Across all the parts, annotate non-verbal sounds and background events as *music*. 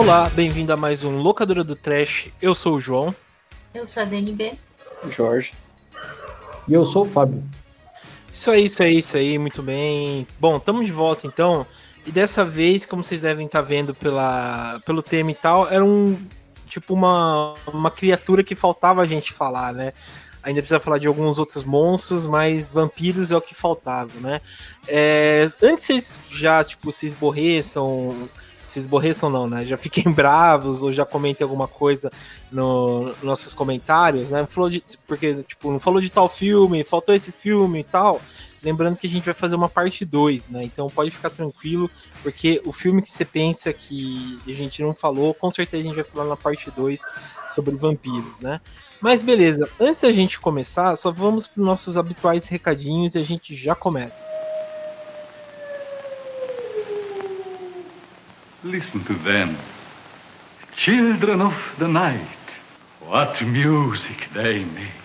Olá, bem-vindo a mais um Locadora do Trash. Eu sou o João. Eu sou a DNB. Jorge. E eu sou o Fábio. Isso aí, isso aí, isso aí, muito bem. Bom, estamos de volta então. E dessa vez, como vocês devem estar vendo pela, pelo tema e tal, era um tipo uma, uma criatura que faltava a gente falar, né? Ainda precisa falar de alguns outros monstros, mas vampiros é o que faltava, né? É, antes vocês já, tipo, se esborreçam, se esborreçam não, né? Já fiquem *laughs* bravos ou já comentem alguma coisa no, nos nossos comentários, né? Falou de, porque, tipo, não falou de tal filme, faltou esse filme e tal. Lembrando que a gente vai fazer uma parte 2, né? Então pode ficar tranquilo, porque o filme que você pensa que a gente não falou, com certeza a gente vai falar na parte 2 sobre vampiros, né? Mas beleza, antes da gente começar, só vamos para os nossos habituais recadinhos e a gente já começa. Listen to them. Children of the night. What music they make.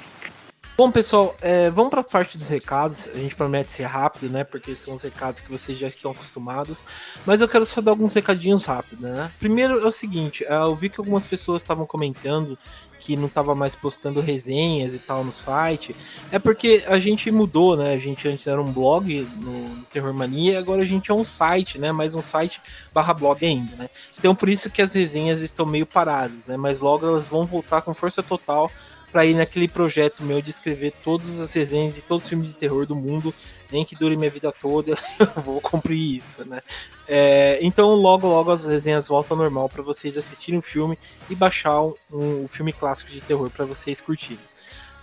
Bom, pessoal, é, vamos para a parte dos recados. A gente promete ser rápido, né? Porque são os recados que vocês já estão acostumados. Mas eu quero só dar alguns recadinhos rápidos, né? Primeiro é o seguinte: é, eu vi que algumas pessoas estavam comentando que não estava mais postando resenhas e tal no site. É porque a gente mudou, né? A gente antes era um blog no, Terror Mania, agora a gente é um site, né? Mais um site barra blog ainda, né? Então por isso que as resenhas estão meio paradas, né? Mas logo elas vão voltar com força total para ir naquele projeto meu de escrever todas as resenhas de todos os filmes de terror do mundo, nem que dure minha vida toda, *laughs* eu vou cumprir isso, né? É, então logo logo as resenhas voltam ao normal para vocês assistirem o filme e baixar um, um filme clássico de terror para vocês curtirem.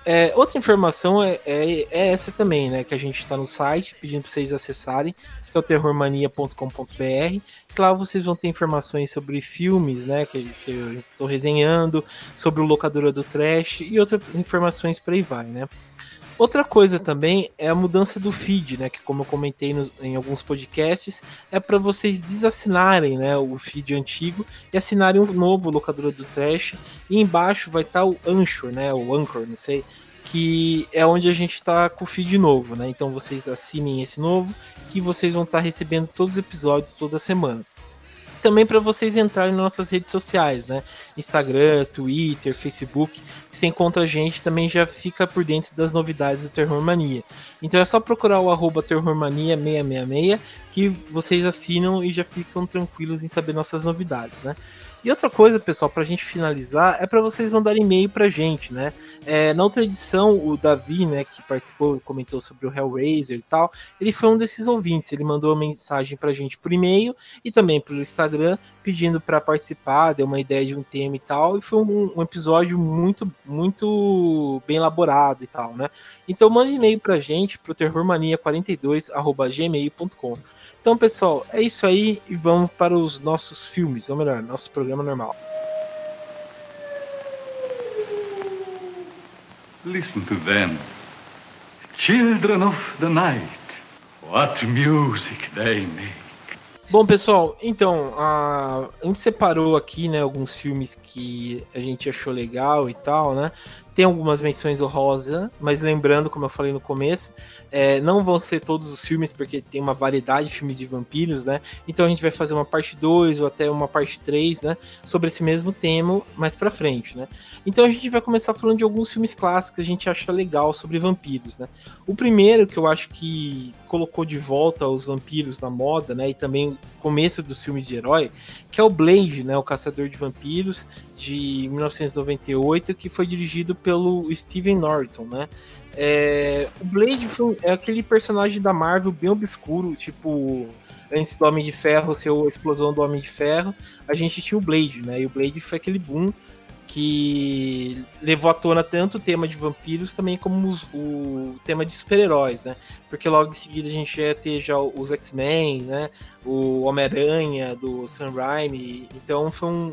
É, outra informação é, é, é, essa também, né? Que a gente está no site pedindo para vocês acessarem, que é o terrormania.com.br. Lá vocês vão ter informações sobre filmes, né? Que, que eu estou resenhando, sobre o locadora do Trash e outras informações por aí vai, né? Outra coisa também é a mudança do feed, né? Que como eu comentei em alguns podcasts, é para vocês desassinarem né, o feed antigo e assinarem um novo locadora do Trash. E embaixo vai estar tá o Anchor, né? O Anchor, não sei. Que é onde a gente está com o feed novo, né? Então vocês assinem esse novo que vocês vão estar tá recebendo todos os episódios toda semana também para vocês entrarem nas nossas redes sociais, né? Instagram, Twitter, Facebook. Você encontra a gente, também já fica por dentro das novidades do Terror Mania. Então é só procurar o arroba terrormania666 que vocês assinam e já ficam tranquilos em saber nossas novidades, né? E outra coisa, pessoal, para a gente finalizar, é para vocês mandarem e-mail para a gente, né? É, na outra edição, o Davi, né, que participou, comentou sobre o Hellraiser e tal, ele foi um desses ouvintes. Ele mandou uma mensagem para a gente por e-mail e também pelo Instagram, pedindo para participar, deu uma ideia de um tema e tal. E foi um, um episódio muito, muito bem elaborado e tal, né? Então mande e-mail para a gente, pro terrormania42@gmail.com. Então, pessoal, é isso aí e vamos para os nossos filmes, ou melhor, nosso programa normal. Listen to them. Children of the night. What music they make. Bom, pessoal, então, a, a gente separou aqui, né, alguns filmes que a gente achou legal e tal, né? Tem algumas menções honrosas, mas lembrando, como eu falei no começo, é, não vão ser todos os filmes, porque tem uma variedade de filmes de vampiros, né? Então a gente vai fazer uma parte 2 ou até uma parte 3, né? Sobre esse mesmo tema mais pra frente, né? Então a gente vai começar falando de alguns filmes clássicos que a gente acha legal sobre vampiros, né? O primeiro que eu acho que colocou de volta os vampiros na moda, né? E também começo dos filmes de herói, que é o Blade, né? O Caçador de Vampiros, de 1998, que foi dirigido pelo Steven Norton, né? É, o Blade foi, é aquele personagem da Marvel bem obscuro, tipo antes do Homem de Ferro ser a explosão do Homem de Ferro, a gente tinha o Blade, né? E o Blade foi aquele boom que levou à tona tanto o tema de vampiros também como os, o tema de super-heróis, né? Porque logo em seguida a gente ia ter já os X-Men, né? O Homem-Aranha do Sam Raimi, então foi um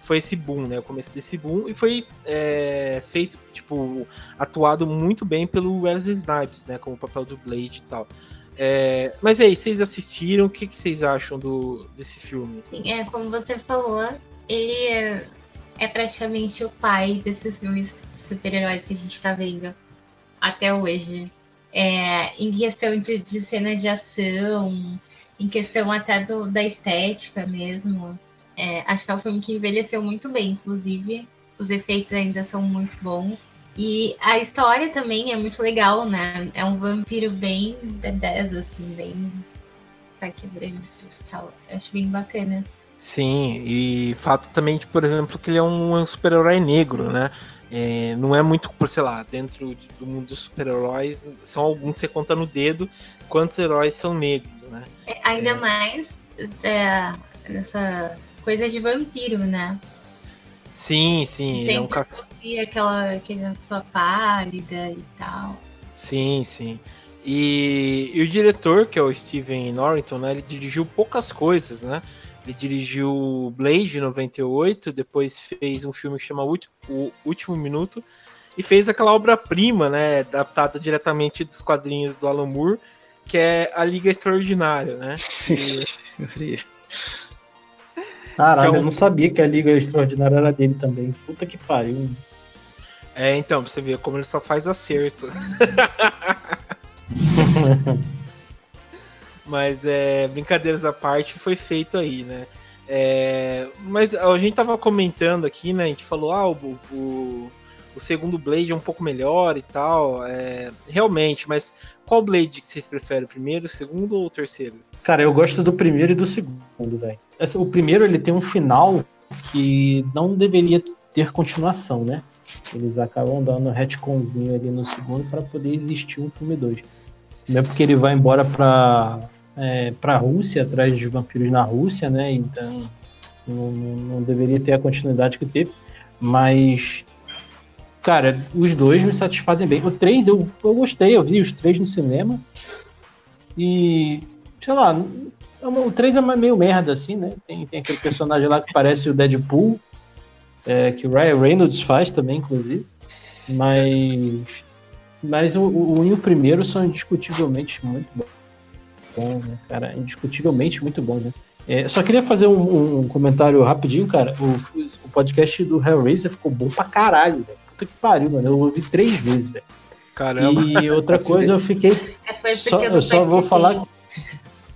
foi esse boom, né? O começo desse boom e foi é, feito, tipo, atuado muito bem pelo Wesley Snipes, né? Com o papel do Blade e tal. É, mas aí, vocês assistiram? O que, que vocês acham do, desse filme? Sim, é, como você falou, ele é, é praticamente o pai desses filmes de super-heróis que a gente tá vendo até hoje. É, em questão de, de cenas de ação, em questão até do, da estética mesmo. É, acho que é um filme que envelheceu muito bem, inclusive. Os efeitos ainda são muito bons. E a história também é muito legal, né? É um vampiro bem B10, assim, bem. Tá quebrando e tal. Eu acho bem bacana. Sim, e fato também de, por exemplo, que ele é um super-herói negro, né? É, não é muito, por sei lá, dentro do mundo dos super-heróis, são alguns você conta no dedo quantos heróis são negros, né? É, ainda mais é, nessa coisa de vampiro, né? Sim, sim. Ele é um ca... aquela, aquela pessoa pálida e tal. Sim, sim. E, e, o diretor, que é o Steven Norrington, né? Ele dirigiu poucas coisas, né? Ele dirigiu Blade 98, depois fez um filme que chama O Último Minuto e fez aquela obra-prima, né, adaptada diretamente dos quadrinhos do Alan Moore, que é A Liga Extraordinária, né? *laughs* E... Caralho, é um... eu não sabia que a Liga Extraordinária era dele também. Puta que pariu. É, então, pra você ver como ele só faz acerto. *laughs* Mas é, brincadeiras à parte, foi feito aí, né? É, mas a gente tava comentando aqui, né? A gente falou, ah, o, o, o segundo Blade é um pouco melhor e tal. É, realmente, mas qual Blade que vocês preferem? O primeiro, o segundo ou o terceiro? Cara, eu gosto do primeiro e do segundo, velho. O primeiro ele tem um final que não deveria ter continuação, né? Eles acabam dando um retconzinho ali no segundo para poder existir um filme 2. Não é porque ele vai embora pra, é, pra Rússia, atrás de vampiros na Rússia, né? Então não, não deveria ter a continuidade que teve. Mas, cara, os dois me satisfazem bem. O 3 eu, eu gostei, eu vi os três no cinema. E sei lá, o 3 é meio merda, assim, né? Tem, tem aquele personagem lá que parece o Deadpool, é, que o Ryan Reynolds faz também, inclusive. Mas. Mas o, o 1 e o primeiro são indiscutivelmente muito bons. né, cara? Indiscutivelmente muito bons, né? É, só queria fazer um, um, comentário rapidinho, cara. O, o podcast do Hellraiser ficou bom pra caralho, velho. Puta que pariu, mano. Eu ouvi três vezes, velho. Caramba. E outra coisa, eu fiquei. É, só, eu só vou falar.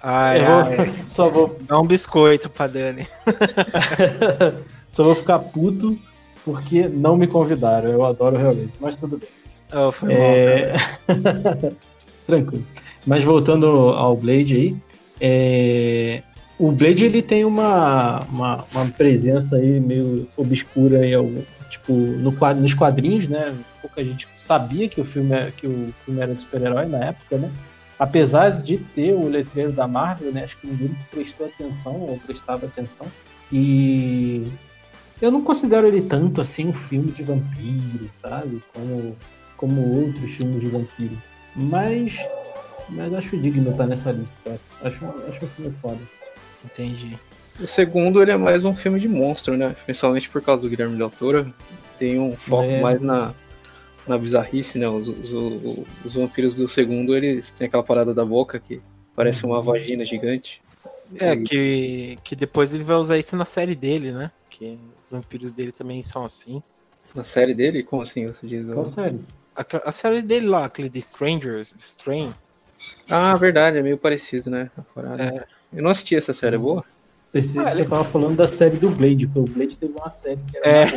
Ai, ai. *laughs* Só vou... Dá um biscoito pra Dani. *laughs* Só vou ficar puto porque não me convidaram. Eu adoro realmente, mas tudo bem. Oh, foi é... *laughs* Tranquilo. Mas voltando ao Blade aí, é... o Blade ele tem uma, uma, uma, presença aí meio obscura aí, tipo, no nos quadrinhos, né? Pouca gente sabia que o filme, é, que o filme era de super-herói na época, né? apesar de ter o letreiro da Marvel, né, acho que ninguém prestou atenção ou prestava atenção. E eu não considero ele tanto assim um filme de vampiro, sabe? Como, como outros filmes de vampiro. Mas, mas acho digno estar nessa lista. Acho, acho um filme foda. Entendi. O segundo ele é mais um filme de monstro, né? Principalmente por causa do Guilherme Del Toro. Tem um foco é... mais na, na bizarrice, né? Os, os, os, os, vampiros do segundo, eles têm aquela parada da boca que parece uma vagina gigante. É, que, que depois ele vai usar isso na série dele, né? Que os vampiros dele também são assim. Na série dele? Como assim você diz? Qual série? A, a série dele lá, aquele de Strangers, Strain. Ah, verdade, é meio parecido, né? É. Eu não assisti essa série, é boa? Ah, você ele... tava falando da série do Blade, porque o Blade teve uma série que era, é.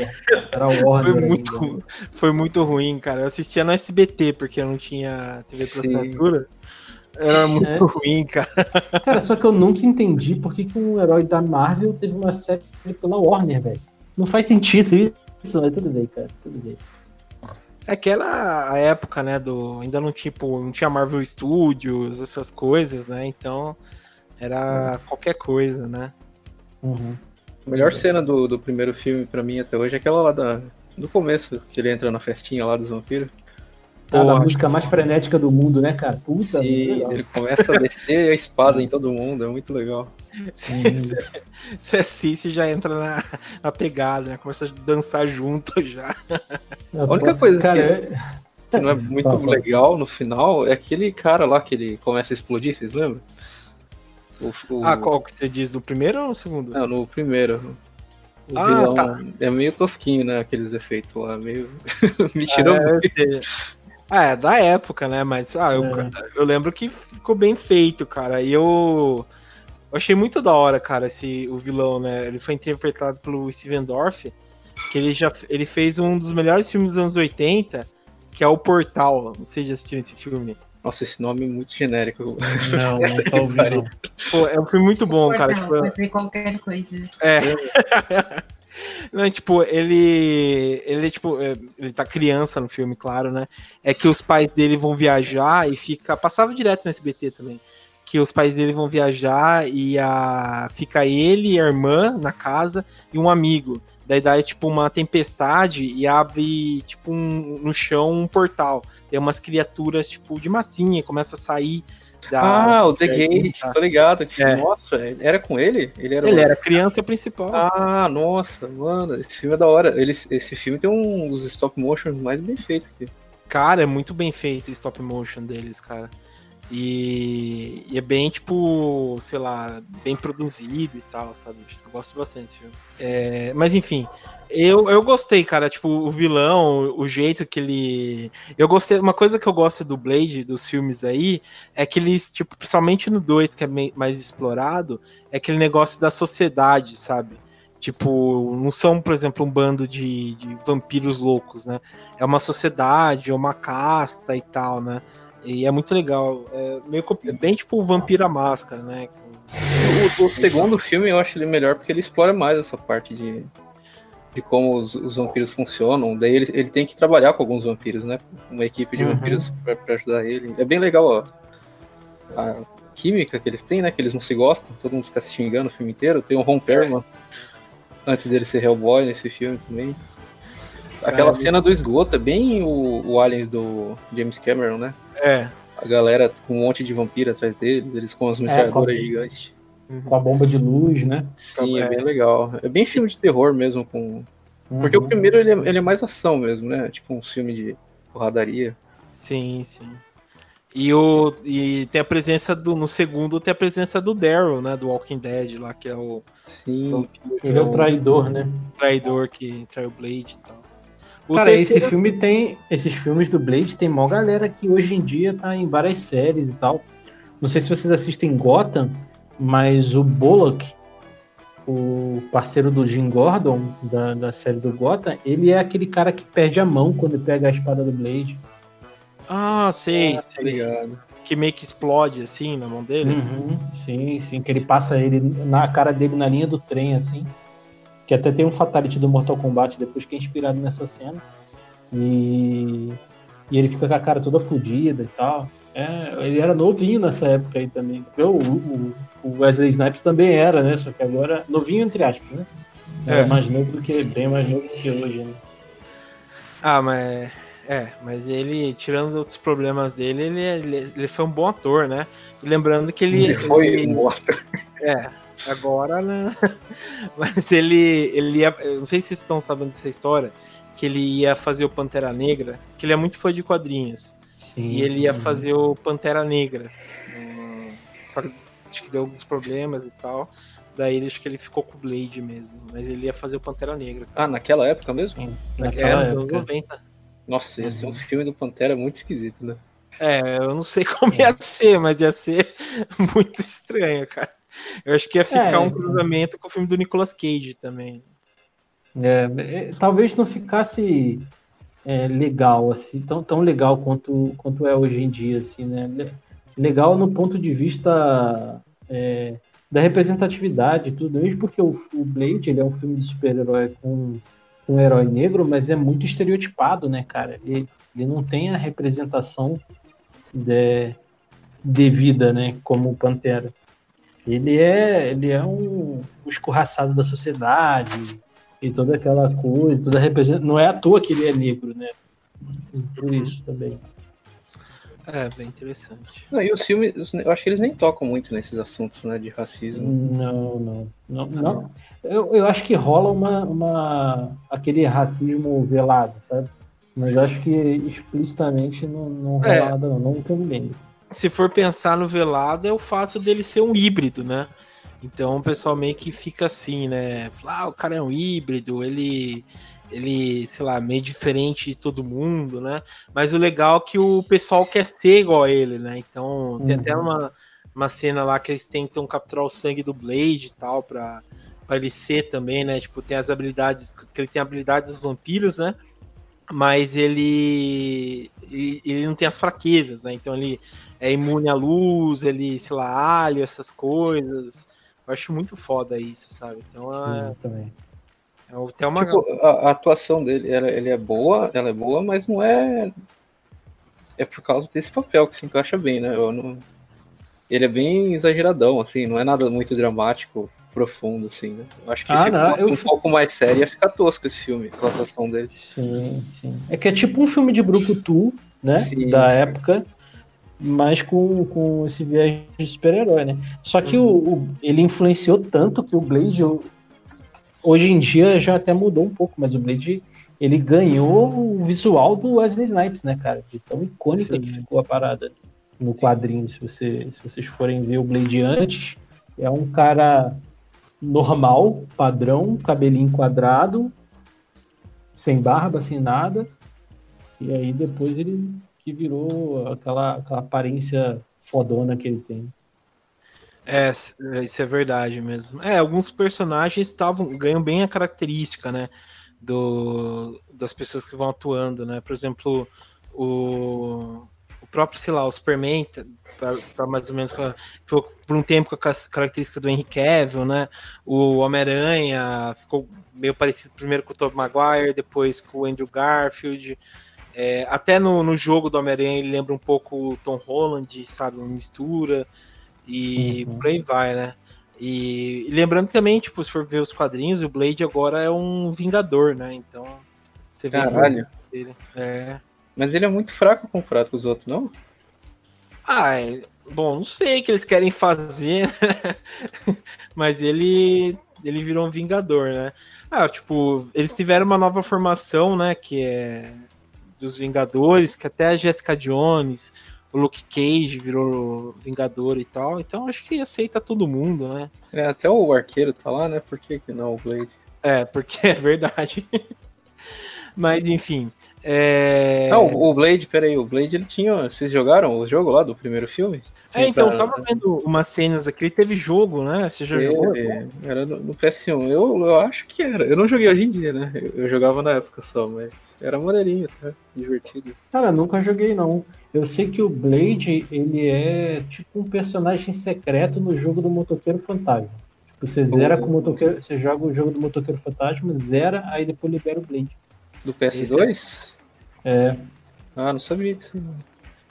era Warner. Foi muito, ainda. foi muito ruim, cara. Eu assistia no SBT, porque eu não tinha TV por assinatura. Era muito é. *laughs* ruim, cara. Cara, só que eu nunca entendi por que, que um herói da Marvel teve uma série pela Warner, velho. Não faz sentido isso, mas tudo bem, cara. Tudo bem. É aquela época, né, do ainda não tipo, não tinha Marvel Studios, essas coisas, né? Então era qualquer coisa, né? Uhum. A melhor cena do, do primeiro filme para mim até hoje é aquela lá da, do começo, que ele entra na festinha lá dos vampiros. Tá, a música mais frenética do mundo, né, cara? Puta, Sim, ele começa a descer a espada em todo mundo, é muito legal. Você assiste *laughs* e já entra na, na pegada, né? Começa a dançar junto *laughs* já. A única coisa cara, que, é... que, não é muito legal no final é aquele cara lá que ele começa a explodir, vocês lembram? O, o... Ah, qual que você diz? No primeiro ou no segundo? Não, no primeiro. O ah, vilão tá. é meio tosquinho, né? Aqueles efeitos lá, meio. *laughs* Me tirou é, Ah, é da época, né? Mas ah, eu, é. eu lembro que ficou bem feito, cara. E eu. Eu achei muito da hora, cara, esse, o vilão, né? Ele foi interpretado pelo Steven Dorff, que ele já ele fez um dos melhores filmes dos anos 80, que é o Portal. Não sei se já assistiram esse filme. Nossa, esse nome é muito genérico. Não, *laughs* não tá ouvindo. Pô, é um filme muito bom, cara. Não, Tipo, qualquer coisa. é. *laughs* Não, tipo, ele. Ele, tipo, é, ele tá criança no filme, claro, né? É que os pais dele vão viajar e fica. Passava direto no SBT também. Que os pais dele vão viajar e a, fica ele e a irmã na casa e um amigo. Daí dá tipo uma tempestade e abre tipo um, no chão um portal. Tem umas criaturas tipo de massinha, começa a sair da. Ah, o The Gate, tô ligado. É. Nossa, era com ele? Ele era, Ele o- era a criança principal. Ah, nossa, mano, esse filme é da hora. Ele, esse filme tem um dos stop motion mais bem feitos aqui. Cara, é muito bem feito o stop motion deles, cara. E, e é bem, tipo, sei lá, bem produzido e tal, sabe? Eu gosto bastante desse filme. É, mas enfim, eu, eu gostei, cara. Tipo, o vilão, o jeito que ele. Eu gostei. Uma coisa que eu gosto do Blade, dos filmes aí, é que eles, tipo, principalmente no 2, que é mais explorado, é aquele negócio da sociedade, sabe? Tipo, não são, por exemplo, um bando de, de vampiros loucos, né? É uma sociedade, é uma casta e tal, né? E é muito legal. É meio é bem tipo o Vampiro à Máscara, né? O, o segundo filme eu acho ele melhor porque ele explora mais essa parte de, de como os, os vampiros funcionam. Daí ele, ele tem que trabalhar com alguns vampiros, né? Uma equipe de Uhum. vampiros pra, pra ajudar ele. É bem legal ó, a química que eles têm, né? Que eles não se gostam, todo mundo fica se xingando o filme inteiro. Tem o Ron Perlman, antes dele ser Hellboy nesse filme também. Aquela É, cena do esgoto é bem o, o Aliens do James Cameron, né? É. A galera com um monte de vampiro atrás deles, eles com as metralhadoras gigantes. Com a bomba de luz, né? Sim, é É. bem legal. É bem filme de terror mesmo, com. Porque o Uhum. primeiro ele é, ele é mais ação mesmo, né? Tipo um filme de porradaria. Sim, sim. E, o, e tem a presença do. No segundo tem a presença do Daryl, né? Do Walking Dead lá, que é o Sim. vampiro, Ele é o traidor, né? traidor que trai o Blade e tal. O Cara, terceiro- esse filme tem. Esses filmes do Blade tem mó galera que hoje em dia tá em várias séries e tal. Não sei se vocês assistem Gotham, mas o Bullock, o parceiro do Jim Gordon, da, da série do Gotham, ele é aquele cara que perde a mão quando pega a espada do Blade. Ah, sei, Tá sei. ligado. Que meio que explode assim na mão dele. Uhum, sim, sim, que ele passa ele na cara dele na linha do trem, assim. Que até tem um fatality do Mortal Kombat depois que é inspirado nessa cena. E, e ele fica com a cara toda fodida e tal. É, ele era novinho nessa época aí também. O, o, o Wesley Snipes também era, né? Só que agora. Novinho entre aspas, né? Era É. mais novo do que. Bem mais novo do que hoje, né? Ah, mas. É, mas ele, tirando os outros problemas dele, ele, ele, ele foi um bom ator, né? E lembrando que ele. Ele foi ele- morto. É, agora, né? *laughs* Mas ele, ele ia. eu Não sei se vocês estão sabendo dessa história, que ele ia fazer o Pantera Negra, que ele é muito fã de quadrinhos. Sim. E ele ia Uhum. fazer o Pantera Negra. Hum, Só que acho que deu alguns problemas e tal. Daí ele, acho que ele ficou com o Blade mesmo. Mas ele ia fazer o Pantera Negra. Ah, naquela época mesmo? Sim, É, naquela nos anos época. 90. Nossa, ia ser um Uhum. filme do Pantera muito esquisito, né? É, eu não sei *laughs* como ia ser, mas ia ser *laughs* muito estranho, cara. Eu acho que ia ficar É. um cruzamento com o filme do Nicolas Cage também. É, é, talvez não ficasse é, legal, assim, tão, tão legal quanto, quanto é hoje em dia, assim, né? Le- Legal no ponto de vista é, da representatividade tudo, mesmo porque o, o Blade ele é um filme de super-herói com, com um herói negro, mas é muito estereotipado, né, cara? Ele, ele não tem a representação de, devida, né, como o Pantera. Ele é, ele é um, um escorraçado da sociedade, e toda aquela coisa, toda representa... não é à toa que ele é negro, né? Por isso também. É, bem interessante. Não, e os filmes, eu acho que eles nem tocam muito nesses assuntos, né? De racismo. Não, não, não, não. Eu, eu acho que rola uma, uma aquele racismo velado, sabe? Mas acho que explicitamente não, não rola É. nada, não, não que eu me lembro. Se for pensar no velado, é o fato dele ser um híbrido, né? Então o pessoal meio que fica assim, né? Fala, ah, o cara é um híbrido, ele, ele, sei lá, meio diferente de todo mundo, né? Mas o legal é que o pessoal quer ser igual a ele, né? Então tem Uhum. até uma, uma cena lá que eles tentam capturar o sangue do Blade e tal, pra, pra ele ser também, né? Tipo, tem as habilidades, que ele tem habilidades dos vampiros, né? Mas ele, ele, ele não tem as fraquezas, né? Então ele é imune à luz, ele, sei lá, alho, essas coisas. Eu acho muito foda isso, sabe? Então é. Sim, também. É até uma... Tipo, a, a, atuação dele, ela, ele é boa, ela é boa, mas não é. É por causa desse papel que se encaixa bem, né? Eu não... Ele é bem exageradão, assim, não é nada muito dramático, profundo, assim, né? Eu acho que ah, se não, fosse eu... um pouco mais sério ia ficar tosco esse filme, com a atuação dele. Sim, sim. É que é tipo um filme de Brucutu, né? Sim, da sim. época mas com, com esse viés de super-herói, né? Só que o, o, ele influenciou tanto que o Blade, hoje em dia já até mudou um pouco, mas o Blade ele ganhou o visual do Wesley Snipes, né, cara? De tão icônica Sim. que ficou a parada no quadrinho. Se, você, se vocês forem ver o Blade antes, é um cara normal, padrão, cabelinho quadrado, sem barba, sem nada. E aí depois ele que virou aquela, aquela aparência fodona que ele tem. É, isso é verdade mesmo. É, alguns personagens ganham bem a característica, né, do, das pessoas que vão atuando, né? Por exemplo, o, o próprio, sei lá, o Superman para mais ou menos ficou por um tempo com a característica do Henry Cavill, né? O Homem-Aranha ficou meio parecido primeiro com o Tobey Maguire, depois com o Andrew Garfield. É, até no, no jogo do Homem-Aranha ele lembra um pouco o Tom Holland, sabe? Uma mistura. E uhum. por aí vai, né? E, e, lembrando também, tipo, se for ver os quadrinhos, o Blade agora é um Vingador, né? Então, você vê. Caralho. Ele, é... Mas ele é muito fraco comparado com os outros, não? Ah, é... bom, não sei o que eles querem fazer, né? *laughs* mas ele ele virou um Vingador, né? Ah, tipo, eles tiveram uma nova formação, né? Que é dos Vingadores, que até a Jessica Jones, o Luke Cage virou Vingador e tal. Então acho que aceita todo mundo, né? É, até o arqueiro tá lá, né? Por que, que não o Blade? É, porque *laughs* é verdade. Mas enfim. É... Não, o Blade, peraí, o Blade ele tinha. Vocês jogaram o jogo lá do primeiro filme? É, então, pra... tava vendo umas cenas aqui, teve jogo, né? Você já jogou? Era no, no, PS1. Eu, eu acho que era. Eu não joguei hoje em dia, né? Eu, eu jogava na época só, mas era maneirinho, tá? Divertido. Cara, nunca joguei não. Eu sei que o Blade, ele é tipo um personagem secreto no jogo do Motoqueiro Fantasma. Tipo, você zera com o motoqueiro, você joga o jogo do Motoqueiro Fantasma, zera, aí depois libera o Blade. Do PS2? É. Ah, não sabia disso.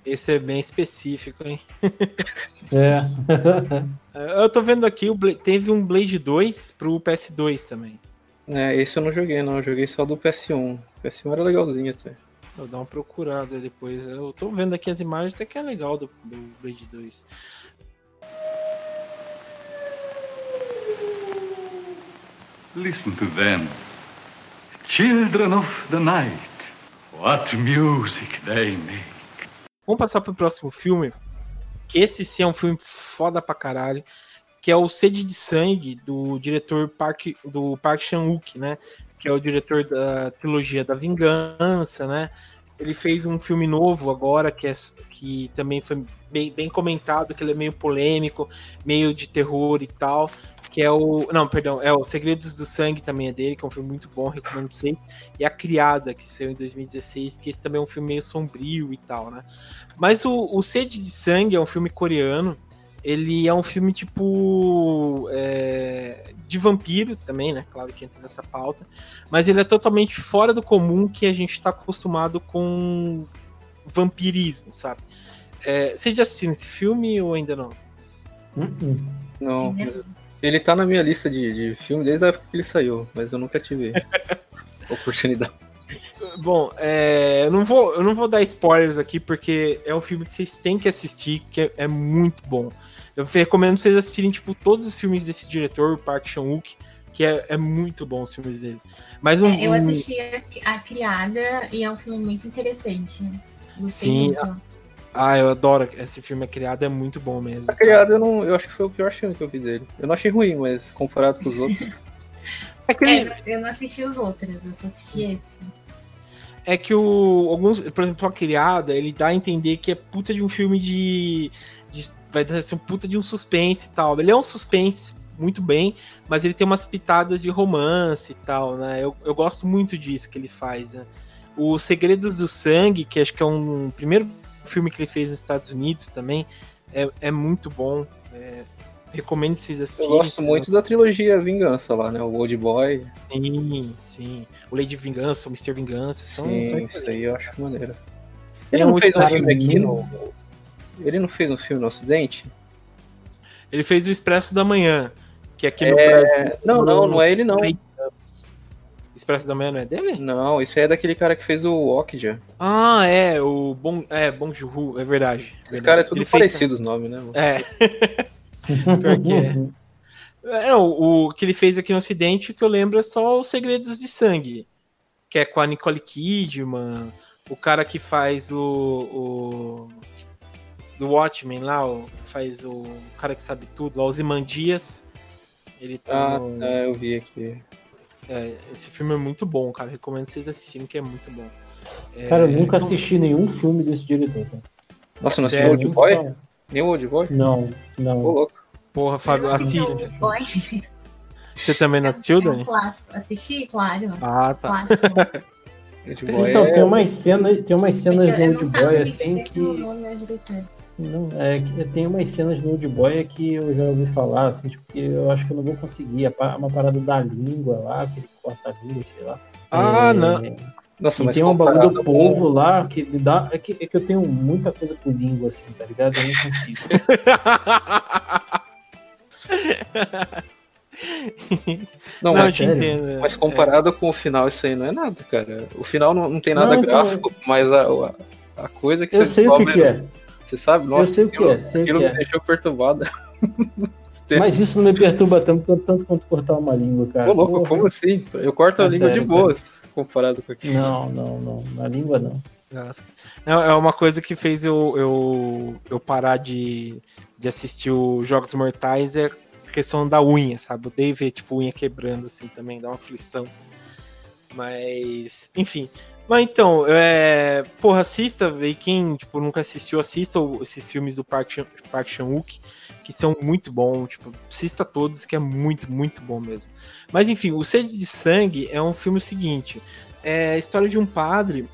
Esse é bem específico, hein? É. *laughs* eu tô vendo aqui, teve um Blade 2 pro PS2 também. É, esse eu não joguei, não. Eu joguei só do PS1. O PS1 era legalzinho até. Vou dar uma procurada depois. Eu tô vendo aqui as imagens, até que é legal do, do Blade 2. Listen to them. Children of the night. What music they make. Vamos passar pro próximo filme. Que esse sim é um filme foda pra caralho. Que é o Sede de Sangue, do diretor Park, do Park Chan-wook, né? Que é o diretor da trilogia da Vingança, né? Ele fez um filme novo agora, que, é, que também foi bem, bem comentado, que ele é meio polêmico, meio de terror e tal que é o. Não, perdão, é o Segredos do Sangue também é dele, que é um filme muito bom, recomendo pra vocês. E A Criada, que saiu em 2016, que esse também é um filme meio sombrio e tal, né? Mas o, o Sede de Sangue é um filme coreano. Ele é um filme tipo. É, de vampiro também, né? Claro que entra nessa pauta. Mas ele é totalmente fora do comum que a gente tá acostumado com vampirismo, sabe? É, vocês já assistiram esse filme ou ainda não? Uh Não. Ele tá na minha lista de, de filme desde a época que ele saiu, mas eu nunca tive *laughs* oportunidade. Bom, é, eu, não vou, eu não vou dar spoilers aqui, porque é um filme que vocês têm que assistir, que é, é muito bom. Eu recomendo vocês assistirem, tipo, todos os filmes desse diretor, o Park Chan-wook, que é, é, muito bom os filmes dele. Mas um, é, eu assisti a, a, Criada e é um filme muito interessante. Gostei sim, muito. Ah, eu adoro. Esse filme é criado, é muito bom mesmo. A criado, eu, não, eu acho que foi o pior filme que eu vi dele. Eu não achei ruim, mas comparado com os outros. *laughs* é, eu não assisti os outros, eu só assisti esse. é que o. Alguns, por exemplo, a criada, ele dá a entender que é puta de um filme de. de vai ser um puta de um suspense e tal. Ele é um suspense muito bem, mas ele tem umas pitadas de romance e tal, né? Eu, eu gosto muito disso que ele faz, né? O Segredos do Sangue, que acho que é um primeiro filme que ele fez nos Estados Unidos também, é, é muito bom. É, recomendo vocês assistirem. Eu gosto muito da trilogia Vingança lá, né? O Old Boy. Sim, sim. O Lady Vingança, o Mr. Vingança. São sim, isso aí eu acho maneiro. Ele é não fez um filme aqui no. Ele não fez um filme no Ocidente? Ele fez o Expresso da Manhã, que aqui no é... Brasil. Não, não, não é ele não. Expresso da Manhã não é dele? Não, isso aí é daquele cara que fez o Okja. Ah, é, o Bong, é, Bong Joon-ho, é verdade. Esse cara é tudo ele parecido fez... os nomes, né? É. *laughs* Pior que é. é o, o, que ele fez aqui no Ocidente, que eu lembro é só Os Segredos de Sangue, que é com a Nicole Kidman, o cara que faz o, o do Watchmen lá, o que faz o, o cara que sabe tudo, o Ozymandias. Ele tá ah, no... é, eu vi aqui. É, esse filme é muito bom, cara. Recomendo vocês assistirem, que é muito bom. É... Cara, eu nunca assisti nenhum filme desse diretor. Cara. Nossa, não assistiu Old Boy? Nem o Old Boy? Não, não. Pô, louco. Porra, Fábio, assista. *laughs* Você também não assistiu, Dani? Assisti, claro. Ah, tá. então, é... tem umas cenas, tem umas cenas do Old Boy assim que. Não, é que tem umas cenas no Old Boy que eu já ouvi falar, assim, tipo, que eu acho que eu não vou conseguir. Uma parada da língua lá, que ele corta a língua, sei lá. Ah, é, não. Nossa, mas tem um bagulho do povo lá que me dá. É que, é que eu tenho muita coisa com língua, assim, tá ligado? Eu não consigo. *laughs* não, não, mas, entendo, mas comparado é. com o final, isso aí não é nada, cara. O final não, não tem nada não, gráfico, então... mas a, a, a, coisa que eu você sei o que, que é. Você sabe? Nossa, eu sei o que é. Sei aquilo que me é. deixou perturbado. *laughs* Mas isso não me perturba tanto, tanto quanto cortar uma língua, cara. Ô, louco, Porra. como assim? Eu corto a é língua sério, de boa, cara. comparado com aquilo. Não, não, não. Na língua não. É uma coisa que fez eu, eu, eu parar de, de assistir os Jogos Mortais é a questão da unha, sabe? O Dave tipo unha quebrando assim também, dá uma aflição. Mas, enfim, mas então, é, porra, assista, e quem tipo, nunca assistiu, assista esses filmes do Park, Chan, Park Chan-wook, que são muito bons, tipo, assista todos, que é muito, muito bom mesmo. Mas enfim, O Sede de Sangue é um filme seguinte, é a história de um padre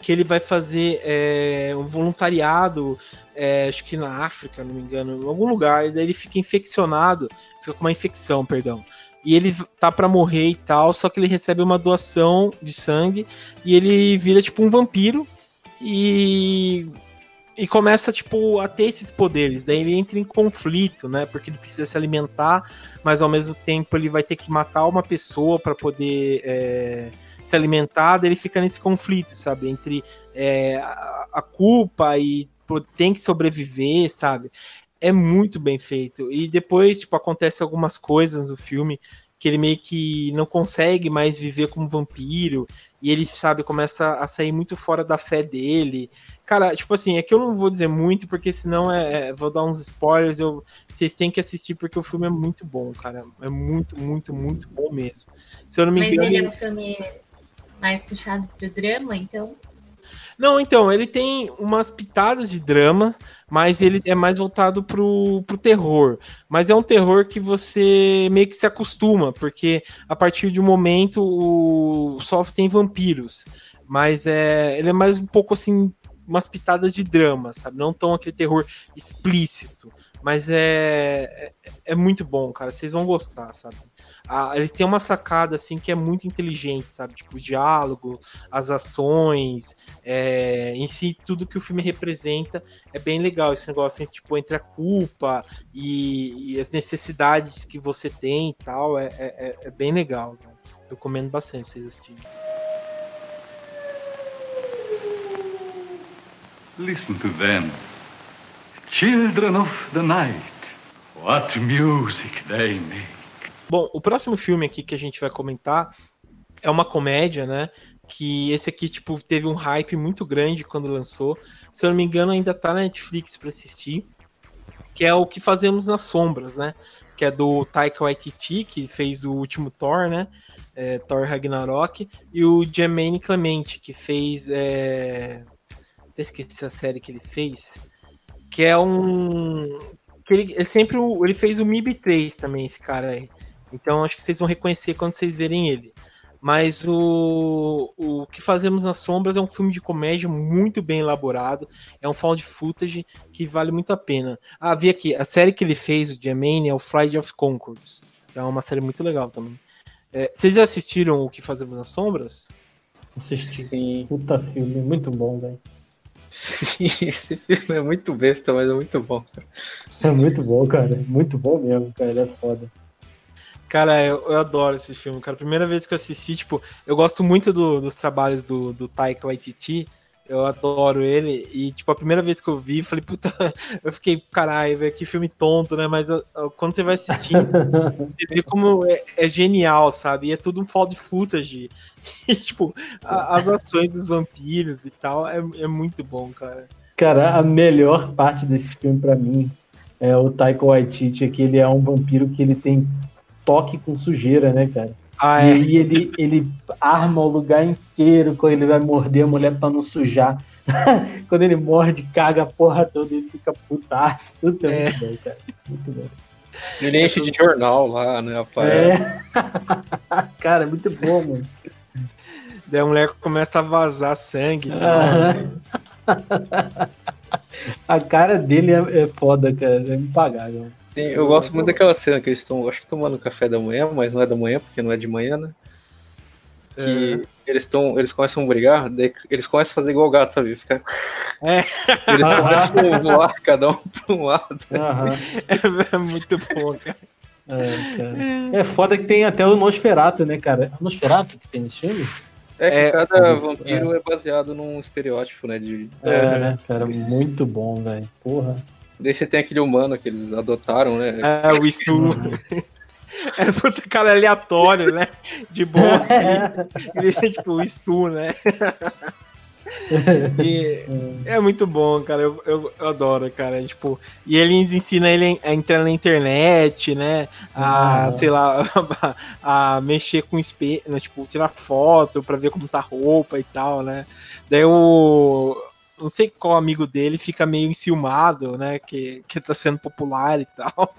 que ele vai fazer é, um voluntariado, é, acho que na África, não me engano, em algum lugar, e daí ele fica infeccionado, fica com uma infecção, perdão e ele tá para morrer e tal, só que ele recebe uma doação de sangue e ele vira tipo um vampiro e e começa tipo a ter esses poderes. Daí ele entra em conflito, né? Porque ele precisa se alimentar, mas ao mesmo tempo ele vai ter que matar uma pessoa para poder é, se alimentar. Daí ele fica nesse conflito, sabe? Entre é, a, a culpa e tem que sobreviver, sabe? É muito bem feito. E depois, tipo, acontece algumas coisas no filme que ele meio que não consegue mais viver como vampiro e ele, sabe, começa a sair muito fora da fé dele. Cara, tipo assim, é que eu não vou dizer muito porque senão é, é vou dar uns spoilers, eu vocês têm que assistir porque o filme é muito bom, cara. É muito, muito, muito bom mesmo. Se eu não me Mas engano, ele é um filme mais puxado pro drama, então? Não, então, ele tem umas pitadas de drama, mas ele é mais voltado pro, pro terror. Mas é um terror que você meio que se acostuma, porque a partir de um momento o soft tem vampiros. Mas é, ele é mais um pouco assim, umas pitadas de drama, sabe? Não tão aquele terror explícito. Mas é, é, é muito bom, cara. Vocês vão gostar, sabe? A, ele tem uma sacada assim que é muito inteligente, sabe? Tipo, o diálogo, as ações, é, em si, tudo que o filme representa é bem legal. Esse negócio assim, tipo, entre a culpa e, e as necessidades que você tem e tal, é, é, é, é bem legal. Né? Eu recomendo bastante vocês assistirem. Listen to them. Children of the night. What music they make. Bom, o próximo filme aqui que a gente vai comentar é uma comédia, né? Que esse aqui, tipo, teve um hype muito grande quando lançou. Se eu não me engano, ainda tá na Netflix para assistir. Que é o que fazemos nas sombras, né? Que é do Taika Waititi, que fez o último Thor, né? é, Thor Ragnarok, e o Jermaine Clemente, que fez. É... Até esqueci a série que ele fez. Que é um. Que ele, ele sempre. Ele fez o MIB 3 também, esse cara aí. Então acho que vocês vão reconhecer quando vocês verem ele. Mas o, o que fazemos nas sombras é um filme de comédia muito bem elaborado. É um found footage que vale muito a pena. Ah, vi aqui, a série que ele fez, o Jermaine, é o Flight of Concords. É uma série muito legal também. É, vocês já assistiram o que fazemos nas sombras? Assisti. Puta filme, muito bom, velho. Sim, *laughs* esse filme é muito besta, mas é muito bom. É muito bom, cara. Muito bom mesmo, cara. Ele é foda. Cara, eu, eu, adoro esse filme, cara. Primeira vez que eu assisti, tipo, eu gosto muito do, dos trabalhos do, do Taika Waititi. Eu adoro ele. E, tipo, a primeira vez que eu vi, falei, puta, *laughs* eu fiquei, caralho, velho, que filme tonto, né? Mas quando você vai assistindo, *laughs* você vê como é, é, genial, sabe? E é tudo um de footage. *laughs* E, tipo, a, as ações dos vampiros e tal, é, é muito bom, cara. Cara, a melhor parte desse filme para mim é o Taika Waititi, é que ele é um vampiro que ele tem toque com sujeira, né, cara? Ah, é. E aí ele, ele arma o lugar inteiro quando ele vai morder a mulher pra não sujar. *laughs* quando ele morde, caga a porra toda, ele fica putaço. Tudo é, muito bom, cara. Muito bom. Ele enche de jornal lá, né, rapaz? É. *laughs* cara, é muito bom, mano. Daí a mulher começa a vazar sangue e tal. *laughs* a cara dele é, é foda, cara. É impagável. Sim, eu gosto muito daquela cena que eles estão, acho que tomando café da manhã, mas não é da manhã, porque não é de manhã, né? Que é. eles estão, eles começam a brigar, daí eles começam a fazer igual gato, sabe? Fica... É. Eles começam a voar, cada um para um lado. É, muito bom, cara. É, é foda que tem até o Nosferato, né, cara? É o Nosferato que tem nesse filme? É que é, cada vampiro é. é. baseado num estereótipo, né? De... É, né, cara? Muito bom, velho. Porra. Daí você tem aquele humano que eles adotaram, né? É, o Stu. *laughs* É puta cara aleatório, né? De boa, assim. *laughs* Ele é tipo o Stu, né? E é muito bom, cara. Eu, eu, eu, adoro, cara. Tipo, e eles ensinam ele a entrar na internet, né? A, ah. sei lá, a, *laughs* a mexer com espelho, né? tipo, tirar foto pra ver como tá a roupa e tal, né? Daí o não sei qual amigo dele fica meio enciumado, né? Que, que tá sendo popular e tal.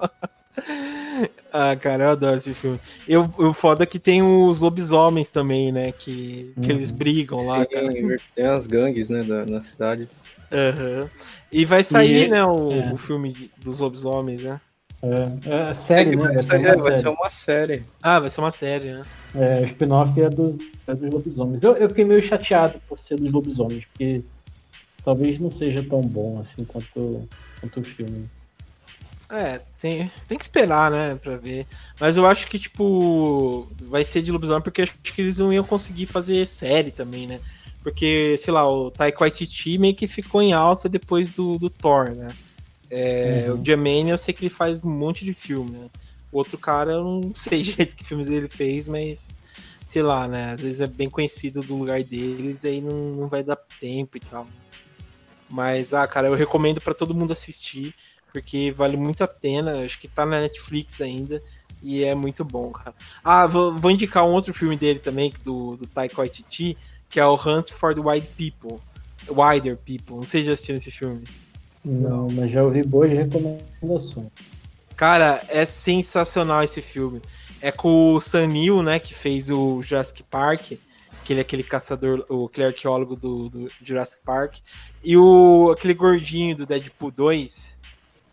*laughs* ah, cara, eu adoro esse filme. Eu, o foda é que tem os lobisomens também, né? Que, que eles uhum. brigam lá, Sim, cara. Tem as gangues, né, da, na cidade. Uhum. E vai sair, e, né, o, é. o filme de, dos lobisomens, né? É, é série, né? Vai, ser, é, vai ser uma série. Ah, vai ser uma série, né? É, o spin-off é, do, é dos lobisomens. Eu, eu fiquei meio chateado por ser dos lobisomens, porque talvez não seja tão bom assim quanto, quanto o filme. É, tem, tem que esperar, né, pra ver. Mas eu acho que, tipo, vai ser de lobisomem porque acho que eles não iam conseguir fazer série também, né? Porque, sei lá, o Taika Waititi meio que ficou em alta depois do, do Thor, né? É, uhum. O Jermaine eu sei que ele faz um monte de filme, né? O outro cara eu não *laughs* sei direito que filmes ele fez, mas sei lá, né? Às vezes é bem conhecido do lugar deles, aí não, não vai dar tempo e tal. Mas, ah, cara, eu recomendo para todo mundo assistir, porque vale muito a pena. Acho que tá na Netflix ainda. E é muito bom, cara. Ah, vou, vou indicar um outro filme dele também, do, do Taika Waititi, que é o Hunt for the Wild People. Wider People. Não sei se já assistiu esse filme. Não, mas já ouvi boas recomendações. Cara, é sensacional esse filme. É com o Sam Neill, né, que fez o Jurassic Park aquele aquele caçador, o aquele arqueólogo do, do Jurassic Park, e o aquele gordinho do Deadpool 2,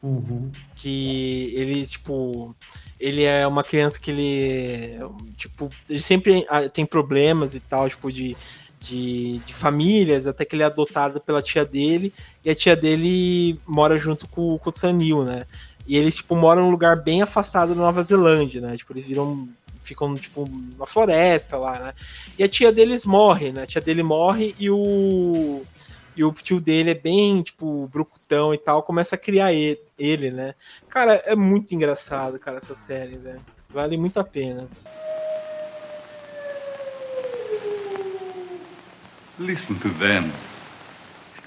uhum. que ele, tipo, ele é uma criança que ele, tipo, ele sempre ah, tem problemas e tal, tipo, de, de, de, famílias, até que ele é adotado pela tia dele, e a tia dele mora junto com, com o Sanil, né? E eles, tipo, moram num lugar bem afastado da Nova Zelândia, né? Tipo, eles viram ficam, tipo, na floresta lá, né? E a tia deles morre, né? A tia dele morre e o. E o tio dele é bem, tipo, brucutão e tal, começa a criar ele, ele né? Cara, é muito engraçado, cara, essa série, velho. Vale muito a pena. Listen to them.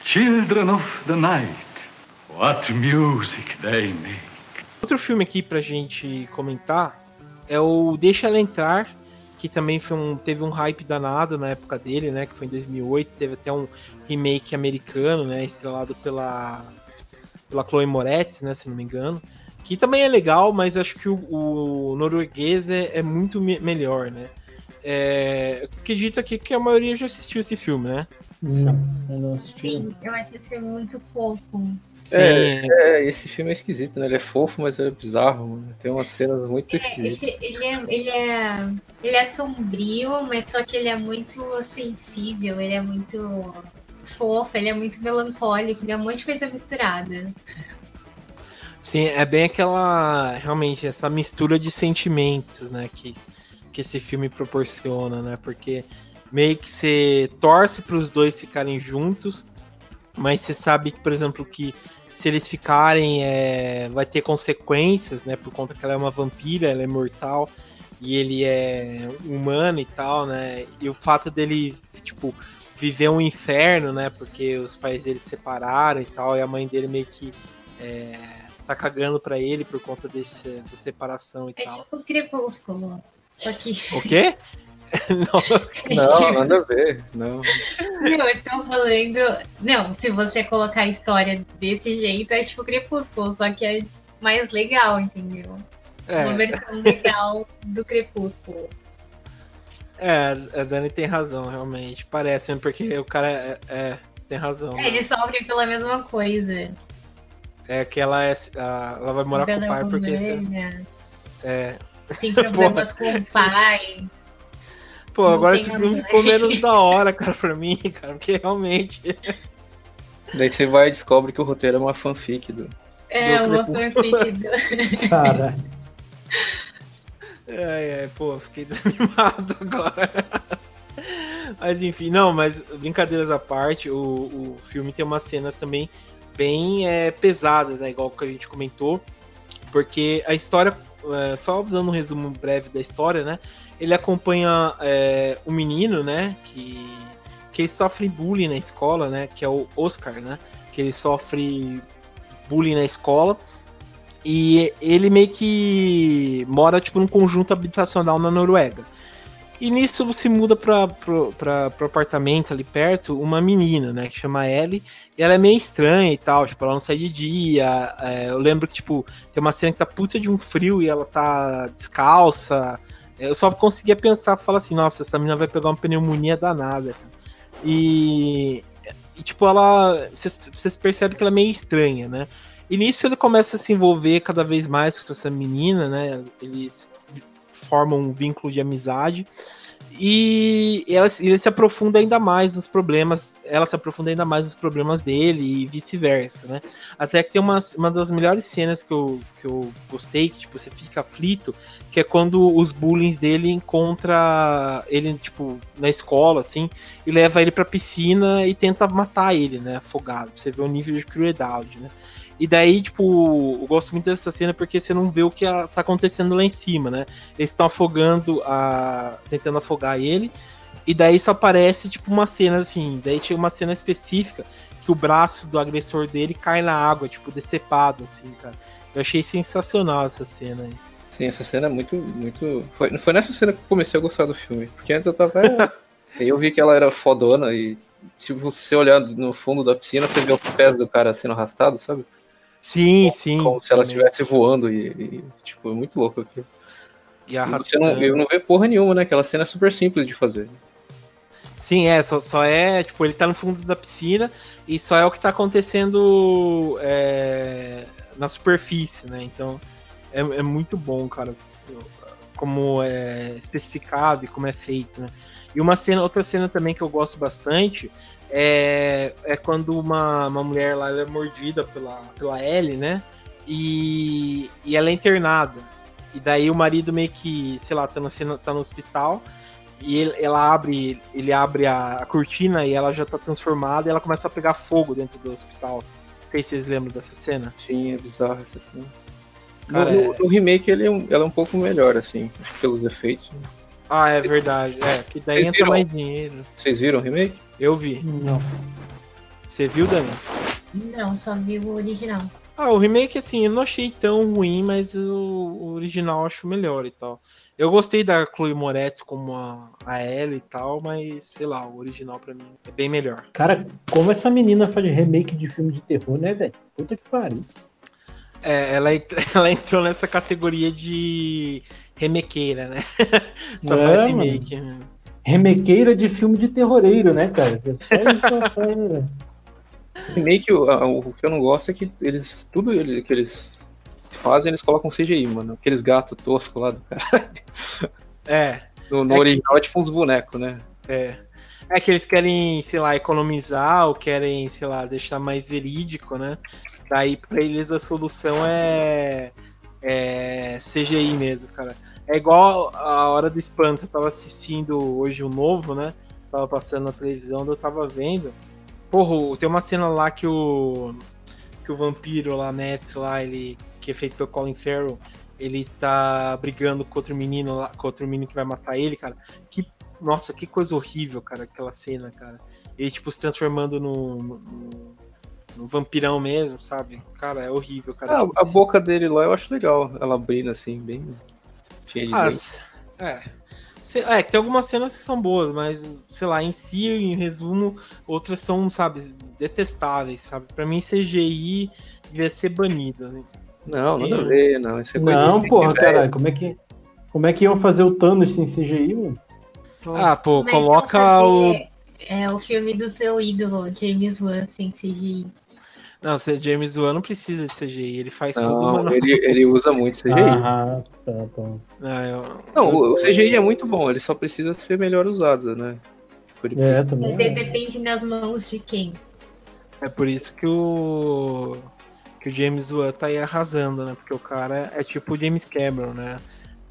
Children of the night. What music they make. Outro filme aqui pra gente comentar é o Deixa Ela Entrar, que também foi um, teve um hype danado na época dele, né? Que foi em 2008. Teve até um remake americano, né? Estrelado pela, pela Chloe Moretz, né? Se não me engano. Que também é legal, mas acho que o, o norueguês é, é muito me melhor, né? É, eu acredito aqui que a maioria já assistiu esse filme, né? Não, eu não assisti. Sim, eu acho esse filme muito fofo. Sim, É, é, esse filme é esquisito, né? Ele é fofo, mas é bizarro, mano. Tem umas cenas muito É, esquisitas. esse- ele, é, ele, é, ele é sombrio, mas só que ele é muito sensível, ele é muito fofo, ele é muito melancólico, ele é um monte de coisa misturada. sim, é bem aquela. Realmente, essa mistura de sentimentos, né? Que, que esse filme proporciona, né? Porque meio que você torce para os dois ficarem juntos, mas você sabe que, por exemplo, que se eles ficarem, é, vai ter consequências, né? Por conta que ela é uma vampira, ela é mortal e ele é humano e tal, né? E o fato dele, tipo, viver um inferno, né? Porque os pais dele se separaram e tal, e a mãe dele meio que é, tá cagando pra ele por conta desse, da separação e É tal. tipo Crepúsculo. Só que. O quê? *laughs* *laughs* Não, Não, nada a ver. Não. Não, eu tô falando. Não, se você colocar a história desse jeito, é tipo Crepúsculo, só que é mais legal, entendeu? Uma é, versão legal do Crepúsculo. é, a Dani tem razão, realmente. Parece, mesmo, porque o cara é. é, você tem razão. É, eles sofrem pela mesma coisa. É que ela é. ela vai morar com o pai porque. Vergonha, É, Tem problemas *laughs* com o pai. Pô, Não agora esse filme ficou menos da *laughs* hora, cara, pra mim, cara, porque realmente. Daí você vai e descobre que o roteiro é uma fanfic do. É, Do uma fanfic do... *laughs* *laughs* Cara, É, é, pô, fiquei desanimado agora. Mas enfim, não, mas brincadeiras à parte, o, o filme tem umas cenas também bem é, pesadas, né? Igual que a gente comentou. Porque a história, é, só dando um resumo breve da história, né? Ele acompanha é, um menino, né? Que, que ele sofre bullying na escola, né? Que é o Oscar, né? Que ele sofre bullying na escola. E ele meio que mora tipo num conjunto habitacional na Noruega. E nisso se muda para pro apartamento ali perto uma menina, né, que chama Ellie, e ela é meio estranha e tal, tipo, ela não sai de dia. é, eu lembro que, tipo, tem uma cena que tá puta de um frio e ela tá descalça. Eu só conseguia pensar, falar assim, nossa, essa menina vai pegar uma pneumonia danada. E, e tipo, ela. Vocês percebem que ela é meio estranha, né? E nisso ele começa a se envolver cada vez mais com essa menina, né? Eles formam um vínculo de amizade. E ela, ele se aprofunda ainda mais nos problemas, ela se aprofunda ainda mais nos problemas dele e vice-versa, né? Até que tem uma, uma das melhores cenas que eu, que eu gostei, que tipo, você fica aflito, que é quando os bullies dele encontra ele, tipo, na escola, assim, e leva ele pra piscina e tenta matar ele, né? Afogado. Você ver o nível de crueldade, né? E daí, tipo, eu gosto muito dessa cena porque você não vê o que a- tá acontecendo lá em cima, né? Eles estão afogando a. tentando afogar ele. E daí só aparece, tipo, uma cena assim. Daí chega uma cena específica que o braço do agressor dele cai na água, tipo, decepado, assim, cara. Eu achei sensacional essa cena aí. Sim, essa cena é muito. muito... Foi, foi nessa cena que eu comecei a gostar do filme. Porque antes eu tava. Aí *laughs* eu vi que ela era fodona e se você olhar no fundo da piscina, você vê os pés do cara sendo arrastado, sabe? Sim, sim. Como se ela estivesse voando e, e, tipo, é muito louco aquilo. E E não, eu não vê porra nenhuma, né? Aquela cena é super simples de fazer. Sim, é, só, só é, tipo, ele tá no fundo da piscina e só é o que tá acontecendo é, na superfície, né? Então é, é muito bom, cara, como é especificado e como é feito, né? E uma cena, outra cena também que eu gosto bastante é, é quando uma, uma mulher lá é mordida pela, pela Ellie, né? E, e ela é internada. E daí o marido meio que, sei lá, tá no, tá no hospital e ele- ela abre, ele abre a, a cortina e ela já tá transformada e ela começa a pegar fogo dentro do hospital. Não sei se vocês lembram dessa cena. Sim, é bizarro essa cena. Cara, no, no- no remake ele é um, ela é um pouco melhor, assim, pelos efeitos. Ah, é verdade. É, que daí Vocês entra viram? mais dinheiro. Vocês viram o remake? Eu vi. não. Você viu, Dani? Não, só vi o original. Ah, o remake, assim, eu não achei tão ruim, mas o, o original eu acho melhor e tal. Eu gostei da Chloe Moretz como a, a Ellie e tal, mas sei lá, o original pra mim é bem melhor. Cara, como essa menina faz remake de filme de terror, né, velho? Puta que pariu. É, ela, *laughs* ela entrou nessa categoria de remakeira, né? *laughs* Só É, faz remake. né? Remequeira de filme de terroreiro, né, cara? É Só isso que né? Remake, *laughs* o, o que eu não gosto é que eles. Tudo ele- que eles fazem, eles colocam CGI, mano. Aqueles gatos toscos lá do cara. É, No, no É que- original é tipo uns bonecos, né? é. É que eles querem, sei lá, economizar ou querem, sei lá, deixar mais verídico, né? Daí pra eles a solução é, é CGI mesmo, cara. É igual a Hora do Espanto. Eu tava assistindo hoje o novo, né? Tava passando na televisão, eu tava vendo. Porra, tem uma cena lá que o. Que o vampiro lá, mestre lá, ele. Que é feito pelo Colin Farrell, ele tá brigando com outro menino lá, com outro menino que vai matar ele, cara. Que. Nossa, que coisa horrível, cara, aquela cena, cara. Ele, tipo, se transformando no. no, no vampirão mesmo, sabe? Cara, é horrível, cara. Ah, Tipo, a boca dele lá eu acho legal. Ela abrindo assim, bem. Cheia de Ah, é. É, tem algumas cenas que são boas, mas, sei lá, em si, em resumo, outras são, sabe, detestáveis, sabe? Pra mim, CGI devia ser banido. né? Não, nada a ver, não. Isso é coisa Não, porra, caralho, como é que. Como é que iam fazer o Thanos sem CGI, mano? Ah, pô, Como é coloca o. fazer, É o filme do seu ídolo, James Wan, sem CGI. Não, se James Wan não precisa de CGI, ele faz tudo, Não, mano. ele, ele usa muito CGI. Ah, tá bom. Não, eu- Não, o, o CGI é muito bom, ele só precisa ser melhor usado, né? Tipo, ele É, também. de- depende nas mãos de quem. É por isso que o. Que o James Wan tá aí arrasando, né? Porque o cara é tipo o James Cameron, né?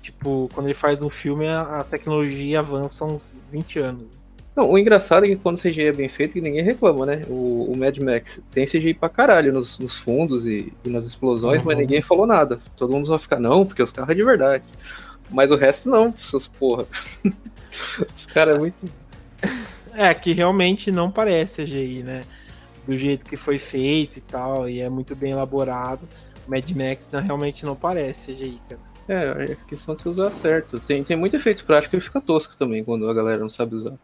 Tipo, quando ele faz um filme, a, a tecnologia avança uns 20 anos. Não, o engraçado é que quando o CGI é bem feito, que ninguém reclama, né? O, o Mad Max tem CGI pra caralho nos, nos fundos e, e nas explosões, Uhum. mas ninguém falou nada. Todo mundo só fica, não, porque os carros é de verdade. Mas o resto não, seus porra. *laughs* os caras é muito. É, que realmente não parece CGI, né? Do jeito que foi feito e tal, e é muito bem elaborado. O Mad Max não, realmente não parece CGI, cara. É, é questão de se usar certo. Tem, tem muito efeito prático e fica tosco também quando a galera não sabe usar.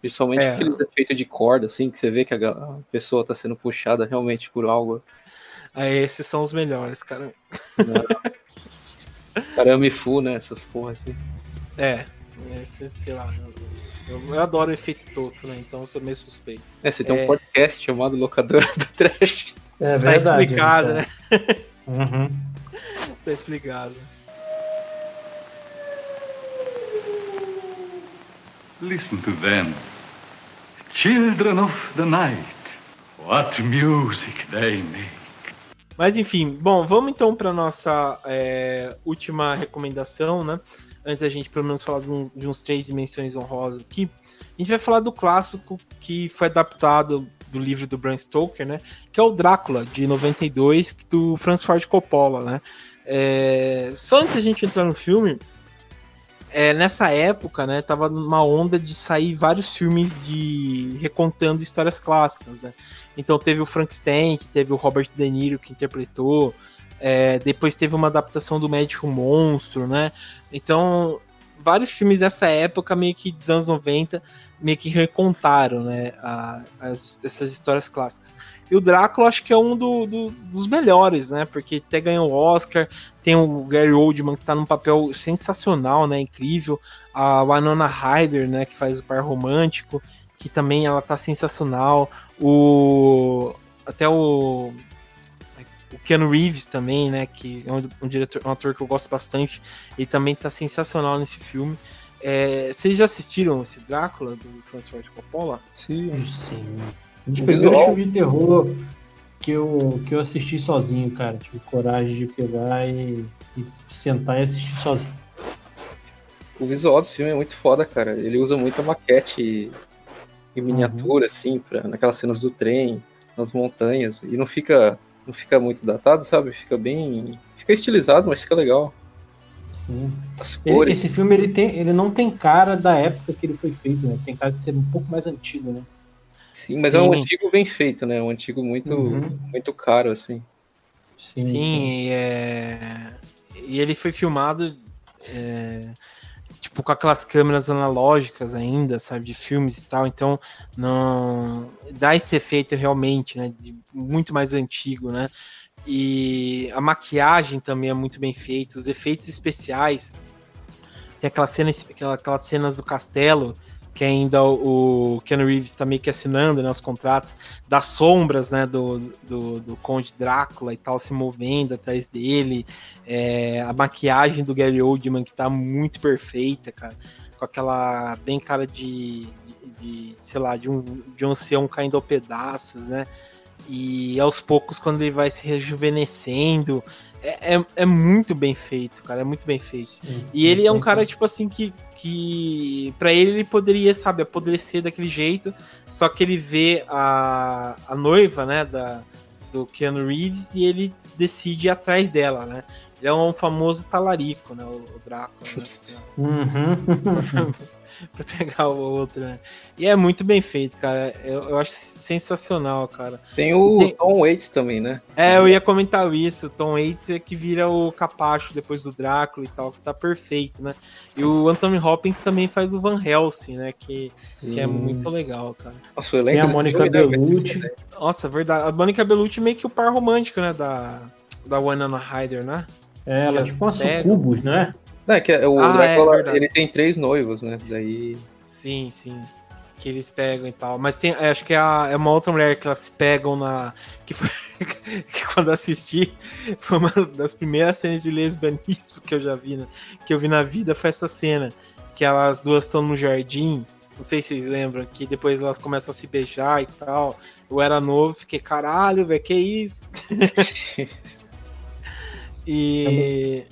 Principalmente É. aqueles efeitos de corda, assim, que você vê que a, pessoa tá sendo puxada realmente por algo. Aí esses são os melhores, cara. *laughs* Arame full, né? Essas porra assim. É, esse, sei lá. Eu, eu adoro efeito tosco, né? Então eu sou meio suspeito. É, você tem É. um podcast chamado Locadora do Trash. É Tá verdade. explicado, então. né? Uhum. Tá explicado. Listen to them. Children of the night. What music they make. Mas enfim, bom, vamos então para nossa é, última recomendação, né? Antes da gente pelo menos falar de, um- de uns três dimensões honrosas aqui, a gente vai falar do clássico que foi adaptado do livro do Bram Stoker, né? Que é o Drácula de 92 do Francis Ford Coppola, né? É, só antes da gente entrar no filme, é, nessa época, né, tava numa onda de sair vários filmes de recontando histórias clássicas, né? Então teve o Frankenstein, que teve o Robert De Niro que interpretou. é, depois teve uma adaptação do Médico Monstro, né? Então, vários filmes dessa época, meio que dos anos 90, meio que recontaram, né? a- as, essas histórias clássicas. E o Drácula, acho que é um do- do- dos melhores, né? Porque até ganhou o Oscar. Tem o Gary Oldman, que tá num papel sensacional, né? Incrível. A Winona Ryder, né? Que faz o par romântico que também ela tá sensacional. O até o o Keanu Reeves também, né, que é um, um diretor, um ator que eu gosto bastante, ele também tá sensacional nesse filme. É, vocês já assistiram esse Drácula do Francis Ford Coppola? Sim. Sim. Um dos O primeiros visual- filmes de terror que eu, que eu assisti sozinho, cara. Tive coragem de pegar e, e sentar e assistir sozinho. O visual do filme é muito foda, cara. Ele usa muita maquete em miniatura, assim, pra, naquelas cenas do trem, nas montanhas. E não fica, não fica muito datado, sabe? Fica bem. Fica estilizado, mas fica legal. Sim. As Ele- cores. esse filme ele, tem, ele não tem cara da época que ele foi feito, né? Tem cara de ser um pouco mais antigo, né? Sim, mas é um Sim. antigo bem feito, né? Um antigo muito, Uhum. muito caro, assim. Sim, sim. É... e ele foi filmado é... tipo com aquelas câmeras analógicas ainda, sabe, de filmes e tal, então não dá esse efeito realmente, né, de... muito mais antigo, né? E a maquiagem também é muito bem feita, os efeitos especiais. Tem aquela cena, aquelas cenas do castelo que ainda o, Ken Reeves está meio que assinando né, os contratos das sombras né, do, do, do, Conde Drácula e tal se movendo atrás dele. É, a maquiagem do Gary Oldman que tá muito perfeita, cara. Com aquela bem cara de, de, de sei lá, de um, de um ancião caindo a pedaços, né? E aos poucos, quando ele vai se rejuvenescendo, é, é, é, muito bem feito, cara. É muito bem feito. Sim, e ele é um cara, tipo assim, que, que para ele ele poderia, sabe, apodrecer daquele jeito. Só que ele vê a, a noiva, né, da, do Keanu Reeves e ele decide ir atrás dela, né? Ele é um famoso talarico, né? O, o Drácula. Né? Uhum. *laughs* *laughs* pra pegar o outro, né? E é muito bem feito, cara. Eu, eu acho sensacional, cara. Tem o Tem... Tom Waits também, né? É, eu ia comentar isso. O Tom Waits é que vira o capacho depois do Drácula e tal, que tá perfeito, né? E o Anthony Hopkins também faz o Van Helsing, né? Que, que é muito legal, cara. Nossa, eu lembro Tem a Mônica Bellucci. Nossa, verdade. A Mônica Bellucci meio que o par romântico, né? Da, da Winona Ryder, né? É, ela é tipo uma sucubus, né? Não, é que o ah, Drácula, é, ele tem três noivos, né? Daí... Sim, sim. Que eles pegam e tal. Mas tem, acho que é, a, é uma outra mulher que elas pegam na. Que, foi, *laughs* que quando assisti, foi uma das primeiras cenas de lesbianismo que eu já vi, né? Que eu vi na vida foi essa cena. Que elas duas estão no jardim. Não sei se vocês lembram, que depois elas começam a se beijar e tal. Eu era novo, fiquei, caralho, velho, que isso? *laughs* e.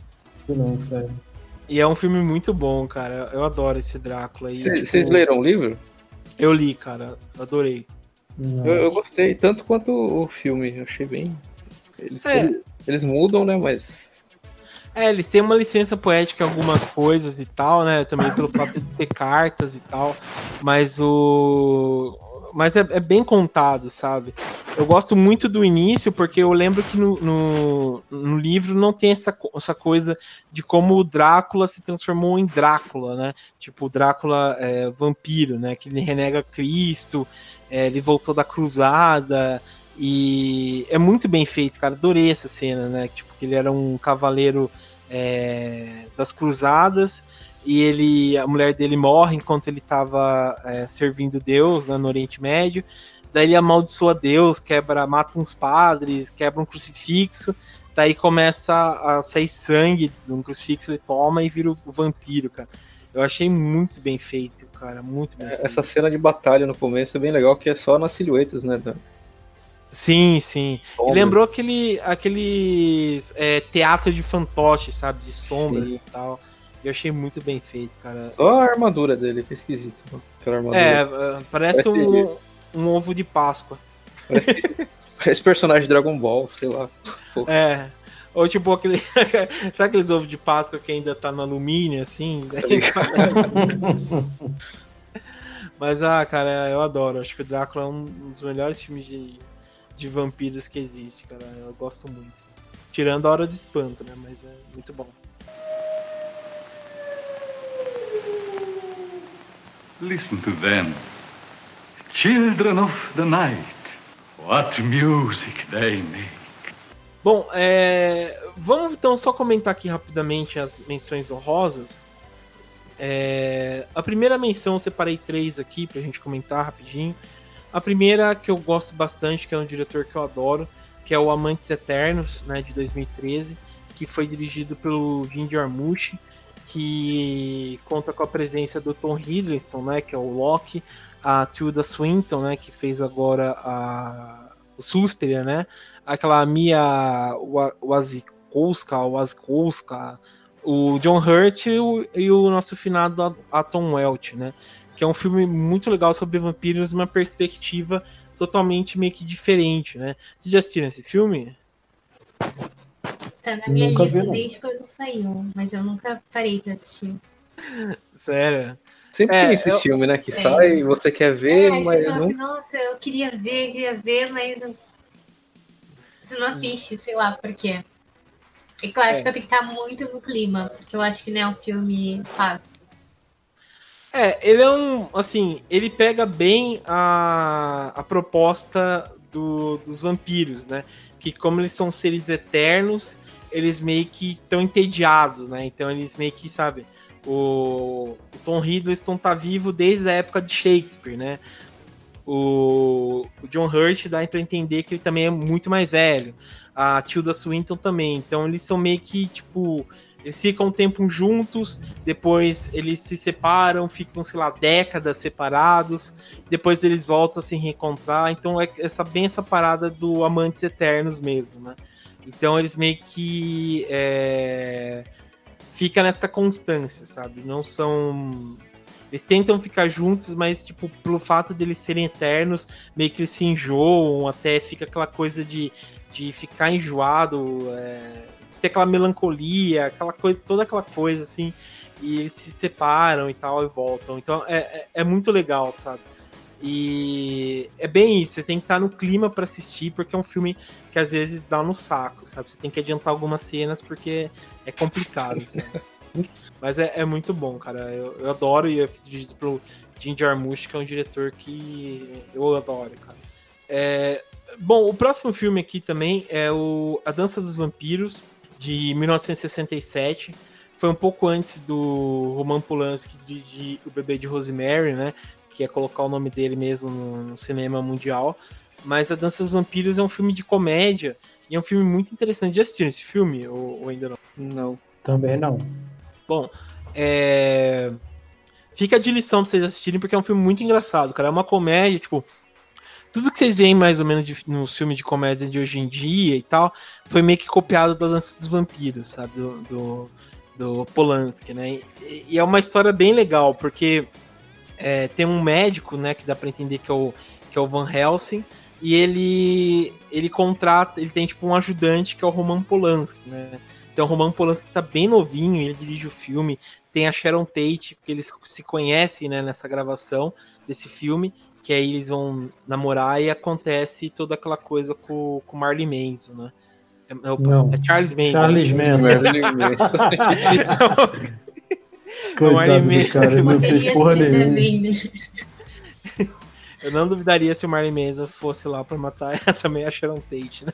Não, sério. E é um filme muito bom, cara. Eu adoro esse Drácula. Vocês tipo... leram o livro? Eu li, cara. Adorei. Eu, eu, gostei, tanto quanto o filme. Eu achei bem. Eles, é. eles, eles mudam, né? Mas. É, eles têm uma licença poética em algumas coisas e tal, né? Também pelo fato de ter cartas e tal. Mas o mas é, é, bem contado, sabe? Eu gosto muito do início, porque eu lembro que no, no, no, livro não tem essa, essa coisa de como o Drácula se transformou em Drácula, né? Tipo, o Drácula é, vampiro, né? Que ele renega Cristo, é, ele voltou da cruzada, e é muito bem feito, cara. Adorei essa cena, né? Tipo, que ele era um cavaleiro é, das cruzadas e ele, a mulher dele morre enquanto ele estava é, servindo Deus né, no Oriente Médio. Daí ele amaldiçoa Deus, quebra, mata uns padres, quebra um crucifixo. Daí começa a sair sangue de um crucifixo, ele toma e vira o vampiro, cara. Eu achei muito bem feito, cara, muito bem é, feito. Essa cena de batalha no começo é bem legal, que é só nas silhuetas, né? Sim, sim. lembrou aquele, aquele é, teatro de fantoche, sabe? De sombras sim. e tal. Eu achei muito bem feito, cara. Só a armadura dele, que é esquisito. É, ah, parece, parece um, um, ovo de Páscoa. Parece, parece personagem de Dragon Ball, sei lá. *laughs* É. Ou tipo aquele. *laughs* Sabe aqueles ovos de Páscoa que ainda tá no alumínio, assim? *laughs* Mas, ah, cara, eu adoro. Acho que o Drácula é um dos melhores filmes de, de vampiros que existe, cara. Eu gosto muito. Tirando a hora de espanto, né? Mas é muito bom. Listen to them. Children of the night. What music they make. Bom, é... vamos então só comentar aqui rapidamente as menções honrosas. É... A primeira menção eu separei três aqui pra gente comentar rapidinho. A primeira que eu gosto bastante, que é um diretor que eu adoro, que é o Amantes Eternos, né, de 2013, que foi dirigido pelo Jim Jarmusch que conta com a presença do Tom Hiddleston, né, que é o Loki, a Tilda Swinton, né, que fez agora a o Suspiria, né, aquela Mia Wasikowska, Wasikowska, o John Hurt e o, e o nosso finado Atom Welch, né, que é um filme muito legal sobre vampiros, uma perspectiva totalmente meio que diferente, né. Vocês já assistiram esse filme? Tá na minha nunca lista vi, desde quando saiu, mas eu nunca parei pra assistir. *laughs* Sério? Sempre é, tem esse eu... filme, né? Que é. sai, você quer ver, é, mas. Não... Assim, Nossa, eu queria ver, queria ver, mas. você não assiste, sei lá por quê. É que eu acho É. que eu tenho que estar muito no clima, porque eu acho que não é um filme fácil. É, ele é um. Assim, ele pega bem a, a proposta do- dos vampiros, né? Que como eles são seres eternos, eles meio que estão entediados, né? Então eles meio que, sabe, o, o Tom Hiddleston tá vivo desde a época de Shakespeare, né? O, o John Hurt dá pra entender que ele também é muito mais velho. A Tilda Swinton também. Então eles são meio que, tipo, eles ficam um tempo juntos, depois eles se separam, ficam, sei lá, décadas separados, depois eles voltam a se reencontrar. Então é essa, bem essa parada do amantes eternos mesmo, né? Então eles meio que é, fica nessa constância, sabe? Não são eles tentam ficar juntos, mas tipo pelo fato deles serem eternos, meio que eles se enjoam, até fica aquela coisa de, de ficar enjoado, é, de ter aquela melancolia, aquela coisa, toda aquela coisa assim, e eles se separam e tal e voltam. Então é, é, é muito legal, sabe? E é bem isso, você tem que estar no clima para assistir, porque é um filme que às vezes dá no saco, sabe? Você tem que adiantar algumas cenas porque é complicado, sabe? *laughs* Mas é, é muito bom, cara. Eu, eu adoro e é dirigido pelo Jim Jarmusch, que é um diretor que eu adoro, cara. É, bom, o próximo filme aqui também é o A Dança dos Vampiros, de 1967. Foi um pouco antes do Roman Polanski dirigir O Bebê de Rosemary, né? Que é colocar o nome dele mesmo no, no cinema mundial. Mas A Dança dos Vampiros é um filme de comédia e é um filme muito interessante. Já assistiram esse filme ou, ou ainda não? Não. Também não. Bom, é... fica de lição pra vocês assistirem, porque é um filme muito engraçado, cara. É uma comédia, tipo. Tudo que vocês veem mais ou menos de, nos filmes de comédia de hoje em dia e tal, foi meio que copiado da Dança dos Vampiros, sabe? Do, do, do Polanski, né? E, e é uma história bem legal, porque é, tem um médico, né, que dá pra entender que é o, que é o Van Helsing, e ele, ele contrata, ele tem tipo um ajudante que é o Roman Polanski, né? Então o Roman Polanski tá bem novinho, ele dirige o filme. Tem a Sharon Tate, porque eles se conhecem né, nessa gravação desse filme, que aí eles vão namorar e acontece toda aquela coisa com o Marley Manson, né? É, é é Charles Manson. Charles? Manson. Marilyn Manson. *laughs* *laughs* Coitado do anime- cara, não fez porra nenhuma. né? Eu não duvidaria se o Marley Manson fosse lá pra matar *laughs* também a Sharon Tate, né?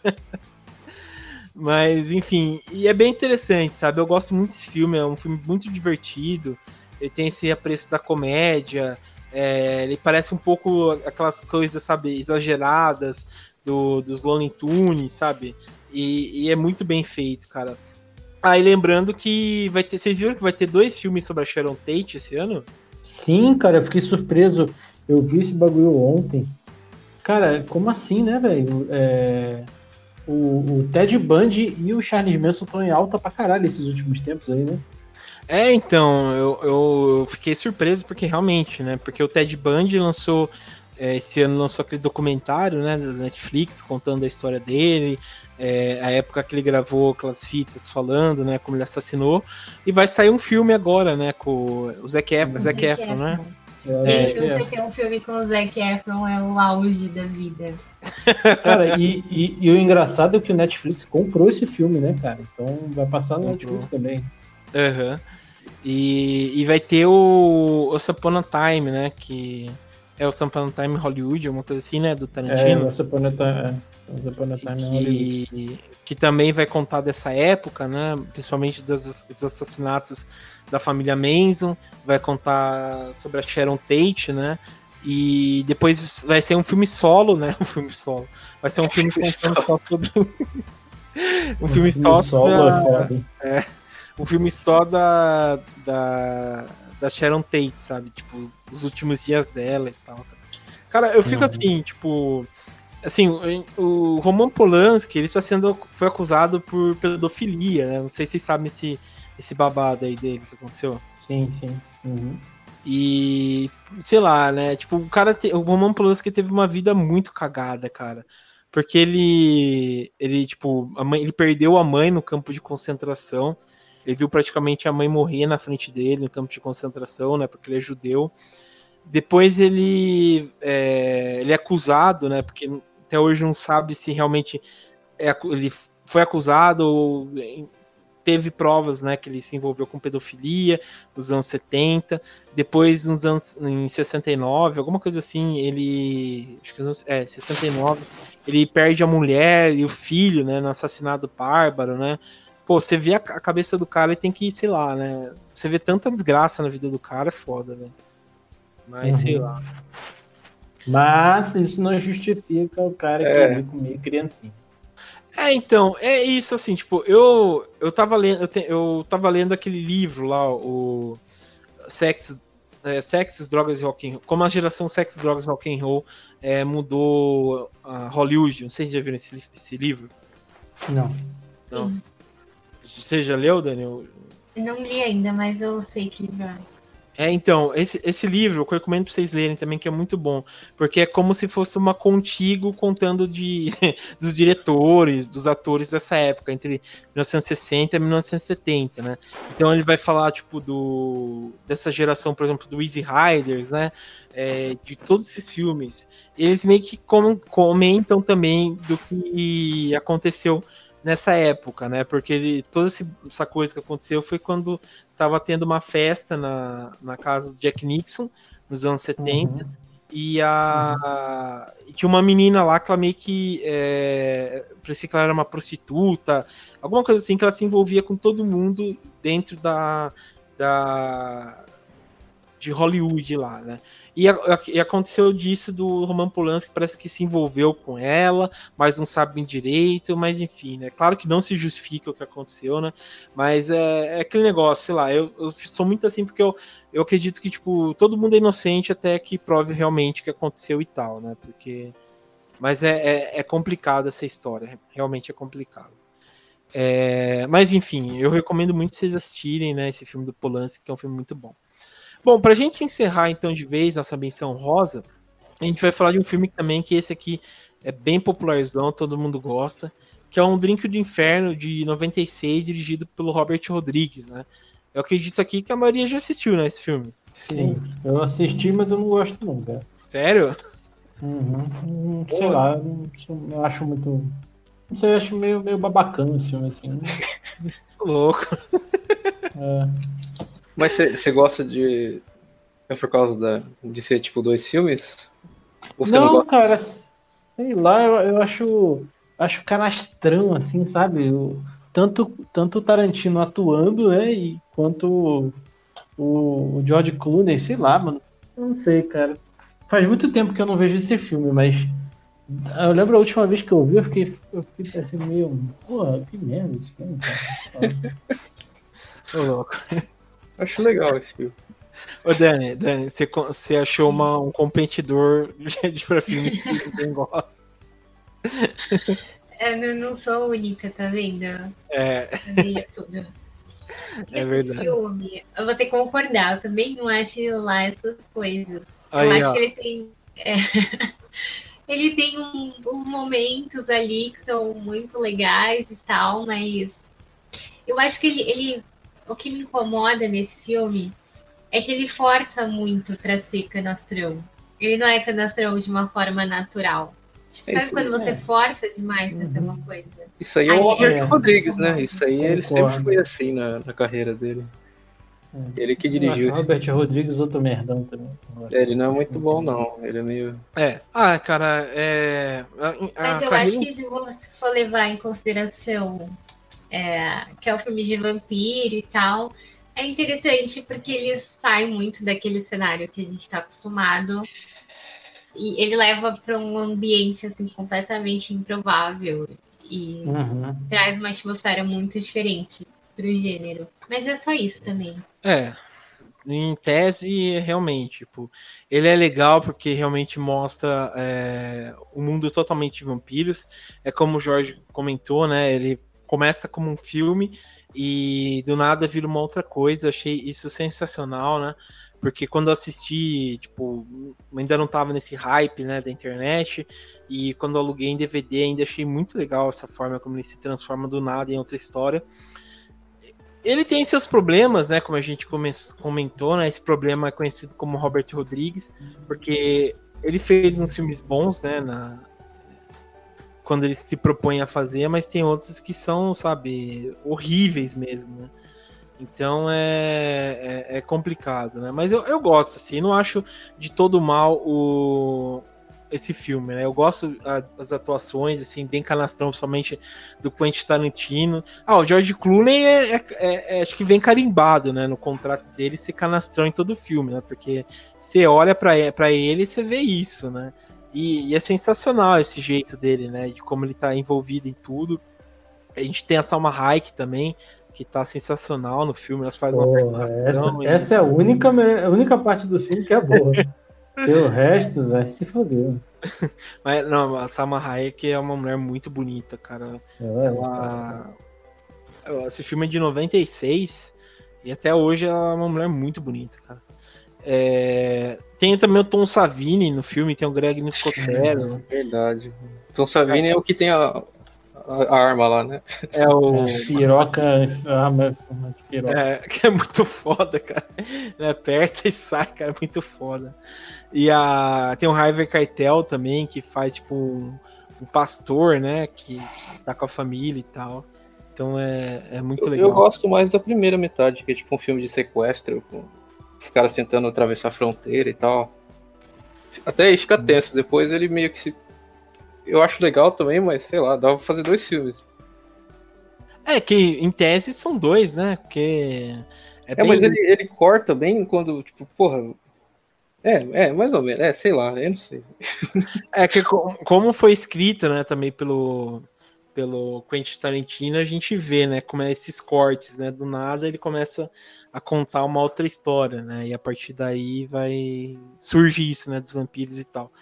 Mas, enfim, e é bem interessante, sabe? Eu gosto muito desse filme, é um filme muito divertido. Ele tem esse apreço da comédia, é, ele parece um pouco aquelas coisas, sabe, exageradas do, dos Looney Tunes, sabe? E, e é muito bem feito, cara. Ah, e lembrando que vai ter. Vocês viram que vai ter dois filmes sobre a Sharon Tate esse ano? Sim, cara, eu fiquei surpreso. Eu vi esse bagulho ontem. Cara, como assim, né, velho? É, O, o Ted Bundy e o Charles Manson estão em alta pra caralho esses últimos tempos aí, né? É, então, eu, eu, eu fiquei surpreso porque realmente, né? Porque o Ted Bundy lançou, é, esse ano lançou aquele documentário, né, da Netflix, contando a história dele, é, a época que ele gravou aquelas fitas falando, né, como ele assassinou, e vai sair um filme agora, né, com o Zac, Ef Zac Efron, né? Gente, É, você ter um filme com o Zac Efron é o auge da vida. *laughs* Cara, e, e- e o engraçado é que o Netflix comprou esse filme, né, cara? Então vai passar no Comprou. Netflix também. Aham. E, e vai ter o, o Upon a Time, né, que é o Upon a Time Hollywood, alguma coisa assim, né, do É, Tarantino. É, Once Upon a Time Hollywood. que, que também vai contar dessa época, né? Principalmente dos, dos assassinatos da família Manson, vai contar sobre a Sharon Tate, né? E depois vai ser um filme solo, né? *laughs* Um filme solo. Vai ser um filme contando só sobre. *laughs* um filme só solo é a- foda, hein? um filme só da, da, da Sharon Tate, sabe? Tipo, os últimos dias dela e tal. Cara, Cara, eu fico Uhum. assim, tipo. Assim, o, Roman Polanski, ele tá sendo. Foi acusado por pedofilia, né? Não sei se vocês sabem esse, esse babado aí dele que aconteceu. Sim, sim. Uhum. E, sei lá, né? Tipo, o cara, te, o Roman Polanski teve uma vida muito cagada, cara. Porque ele, ele tipo, a mãe, ele perdeu a mãe no campo de concentração. Ele viu praticamente a mãe morrer na frente dele no campo de concentração, né? Porque ele é judeu. Depois ele é, ele é acusado, né? Porque até hoje não sabe se realmente é, ele foi acusado, teve provas, né, que ele se envolveu com pedofilia nos anos 70, depois nos anos em 69, alguma coisa assim, ele acho que é 69, ele perde a mulher e o filho, né, no assassinato bárbaro, né? Pô, você vê a, a cabeça do cara e tem que, sei lá, né? Você vê tanta desgraça na vida do cara, é foda, velho. Mas uhum. sei lá. Mas isso não justifica o cara é. que comer criancinha. É, então, é isso assim, tipo, eu eu tava lendo, eu, te, eu tava lendo aquele livro lá, o Sexo, é, Sexos, Drogas e Rock and Roll, como a geração Sexo, Drogas e Rock and Roll é, mudou a Hollywood, não sei se já viram esse, esse livro. Não. Não. Sim. Você já leu, Daniel? Não li ainda, mas eu sei que livro é. É, então, esse, esse livro eu recomendo pra vocês lerem também, que é muito bom. Porque é como se fosse uma contigo contando de, *laughs* dos diretores, dos atores dessa época, entre 1960 e 1970, né? Então ele vai falar, tipo, do dessa geração, por exemplo, do Easy Riders, né? É, de todos esses filmes. Eles meio que com, comentam também do que aconteceu nessa época, né? Porque ele, toda essa coisa que aconteceu foi quando estava tendo uma festa na, na casa do Jack Nixon, nos anos 70, uhum. e a uhum. tinha uma menina lá que ela meio que é, parecia que ela era uma prostituta, alguma coisa assim, que ela se envolvia com todo mundo dentro da, da de Hollywood lá, né? E, e, aconteceu disso do Roman Polanski, parece que se envolveu com ela, mas não sabe bem direito, mas enfim, né? Claro que não se justifica o que aconteceu, né? Mas é, é aquele negócio, sei lá, eu, eu, sou muito assim porque eu, eu acredito que, tipo, todo mundo é inocente até que prove realmente o que aconteceu e tal, né? Porque. Mas é, é, é essa história, realmente é complicado. É, mas enfim, eu recomendo muito vocês assistirem, né? Esse filme do Polanski, que é um filme muito bom. Bom, pra gente encerrar então de vez nossa menção rosa, a gente vai falar de um filme também que esse aqui é bem popularzão, todo mundo gosta, que é um Drink do Inferno de 96, dirigido pelo Robert Rodrigues, né? Eu acredito aqui que a maioria já assistiu, né, esse filme. Sim, eu assisti, mas eu não gosto não, cara. Sério? Uhum. Sei Pô. lá, eu acho muito... Não sei, eu acho meio, meio babacano esse filme, assim. *laughs* Louco. É. Mas você gosta de. É por causa da, de ser tipo dois filmes? não, não cara, sei lá, eu, eu acho. Acho canastrão, assim, sabe? O, tanto, tanto o Tarantino atuando, né? E quanto o, o George Clooney, sei lá, mano. Não sei, cara. Faz muito tempo que eu não vejo esse filme, mas eu lembro a última vez que eu vi, eu fiquei, eu fiquei assim meio. Porra, que merda esse filme, cara. *laughs* Ô, louco. Acho legal esse filme. Ô Dani, Dani, você, você achou uma, um competidor *laughs* de pra filme que ninguém gosta. Eu não, sou única, tá vendo? É. tudo. É verdade. Filme, eu vou ter que concordar, eu também não acho lá essas coisas. Aí, eu acho ó. que ele tem. É, *laughs* ele tem um, uns momentos ali que são muito legais e tal, mas eu acho que ele, ele o que me incomoda nesse filme é que ele força muito para ser canastrão. Ele não é canastrão de uma forma natural. Tipo, sabe quando você é. força demais pra uhum. ser uma coisa? Isso aí é o Robert é, Rodrigues, né? Isso aí ele sempre foi assim na, na carreira dele. É. Ele que dirigiu. Robert Rodrigues, outro merdão também. É, ele não é muito bom, não. Ele é meio. É. Ah, cara, é. A, a Mas eu carreira... acho que se você for levar em consideração é, que é o filme de vampiro e tal. É interessante porque ele sai muito daquele cenário que a gente está acostumado e ele leva para um ambiente assim completamente improvável e uhum. traz uma atmosfera muito diferente para o gênero. Mas é só isso também. É, em tese, realmente, tipo, ele é legal porque realmente mostra é, o mundo totalmente de vampiros. É como o Jorge comentou, né? Ele começa como um filme e do nada vira uma outra coisa. Achei isso sensacional, né? Porque quando eu assisti, tipo, ainda não tava nesse hype, né, da internet, e quando aluguei em DVD ainda achei muito legal essa forma como ele se transforma do nada em outra história. Ele tem seus problemas, né, como a gente comentou, né, esse problema é conhecido como Robert Rodrigues, porque ele fez uns filmes bons, né, na, quando eles se propõem a fazer, mas tem outros que são, sabe, horríveis mesmo, né? Então é, é, é, complicado, né? Mas eu, eu gosto, assim, não acho de todo mal o, esse filme, né? Eu gosto das atuações, assim, bem canastrão, somente do Quentin Tarantino. Ah, o George Clooney é, é, é, é acho que vem carimbado, né, no contrato dele ser canastrão em todo filme, né? Porque você olha para ele e você vê isso, né? E, e, é sensacional esse jeito dele, né? De como ele tá envolvido em tudo. A gente tem a Salma Hayek também, que tá sensacional no filme, elas fazem uma participação. Essa, e... essa é a única, a única parte do filme que é boa. *laughs* o resto vai se foder. *laughs* Mas não, a Salma Hayek é uma mulher muito bonita, cara. É, ela... Esse filme é de 96 e até hoje ela é uma mulher muito bonita, cara. É... Tem também o Tom Savini no filme, tem o Greg Nicotero. Verdade. Tom Savini é, é o que tem a, a, arma lá, né? É o. piroca. Arma de piroca. É, *laughs* que é muito foda, cara. Ele aperta e sai, cara. É muito foda. E a, tem o Harvey Keitel também, que faz tipo um, um, pastor, né? Que tá com a família e tal. Então é, é muito eu, legal. Eu gosto mais da primeira metade, que é tipo um filme de sequestro, com os caras tentando atravessar a fronteira e tal. Até aí fica tenso. Depois ele meio que se eu acho legal também, mas sei lá, dá pra fazer dois filmes. É, que em tese são dois, né? Porque. É, é bem... mas ele, ele corta bem quando, tipo, porra. É, é, mais ou menos, é, sei lá, eu não sei. *laughs* É que como foi escrito, né, também pelo, pelo Quentin Tarantino, a gente vê, né, como é esses cortes, né, do nada ele começa a contar uma outra história, né, e a partir daí vai surgir isso, né, dos vampiros e tal.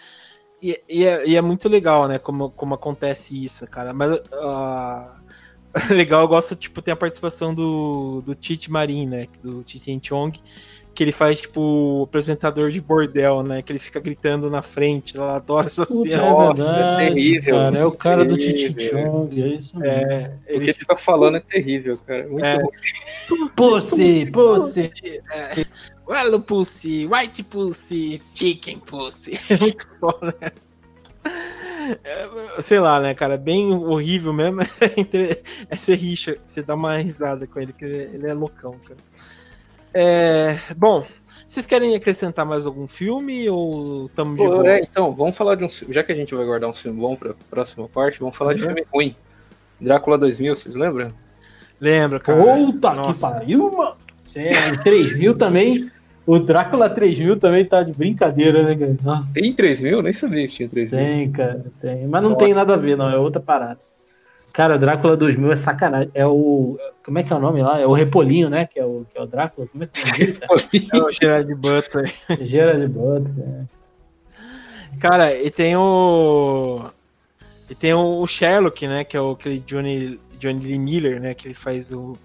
E, e, é, e, é, muito legal, né? Como, como acontece isso, cara. Mas uh, *laughs* legal, eu gosto, tipo, tem a participação do, do Tite Marin, né? Do Tite Chong, que ele faz, tipo, o apresentador de bordel, né? Que ele fica gritando na frente. Ela adora essa cena. É Nossa, é terrível. Cara, é o cara do Tite Chong, é isso mesmo. É, ele o que ele fica falando é terrível, cara. Muito é. Pussy, pussy. É. Well, pussy, white pussy, chicken pussy. É *laughs* muito foda, né? É, sei lá, né, cara? Bem horrível mesmo. *laughs* É ser rixa, você dá uma risada com ele, que ele é loucão, cara. É, bom, vocês querem acrescentar mais algum filme ou estamos de boa? É, então, vamos falar de um Já que a gente vai guardar um filme bom para a próxima parte, vamos falar uhum. de filme ruim. Drácula 2000, vocês lembram? Lembro, cara. Puta Nossa. que pariu, mano. Sério, 3000 também. O Drácula 3000 também tá de brincadeira, né, cara? Nossa. Tem 3000? Nem sabia que tinha 3000. Tem, cara, tem. Mas não Nossa. tem nada a ver, não. É outra parada. Cara, Drácula 2000 é sacanagem. É o. Como é que é o nome lá? É o Repolinho, né? Que é o, que é o Drácula. Como é que é o nome dele? é o Gerard Butler. Gerard Butler, é. Cara, e tem o. E tem o Sherlock, né? Que é o aquele Johnny, Johnny Lee Miller, né? Que ele faz o,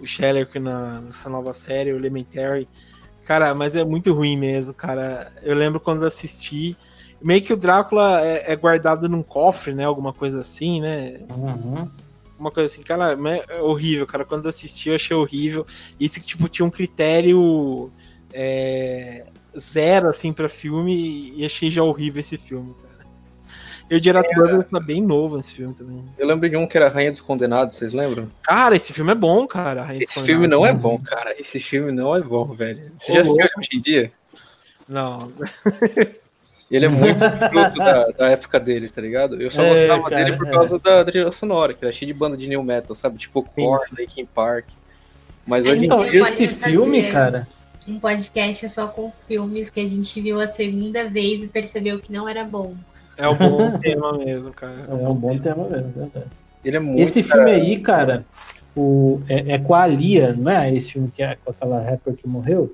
o Sherlock na, nessa nova série, o Elementary. Cara, mas é muito ruim mesmo, cara. Eu lembro quando assisti. Meio que o Drácula é, é guardado num cofre, né? Alguma coisa assim, né? Uhum. Uma coisa assim, cara, é horrível, cara. Quando eu assisti, eu achei horrível. Isso que, tipo, tinha um critério é, zero, assim, pra filme, e achei já horrível esse filme, cara. E o Gerard é, Butler tá bem novo nesse filme também. Eu lembro de um que era Rainha dos Condenados, vocês lembram? Cara, esse filme é bom, cara. Rainha esse filme não é bom, cara. Esse filme não é bom, velho. Você Ô, já assistiu hoje em dia? Não. *laughs* Ele é muito *laughs* fruto da, da, época dele, tá ligado? Eu só é, gostava cara, dele por é. causa da trilha sonora, que era cheio de banda de new metal, sabe? Tipo Korn, Linkin Park. Mas hoje então, esse filme, cara... Um podcast só com filmes que a gente viu a segunda vez e percebeu que não era bom. É um bom *laughs* tema mesmo, cara. É um bom tema mesmo, verdade. Ele é muito. Esse filme aí, cara, o, é, é, com a Lia, não é? Esse filme que é com aquela rapper que morreu?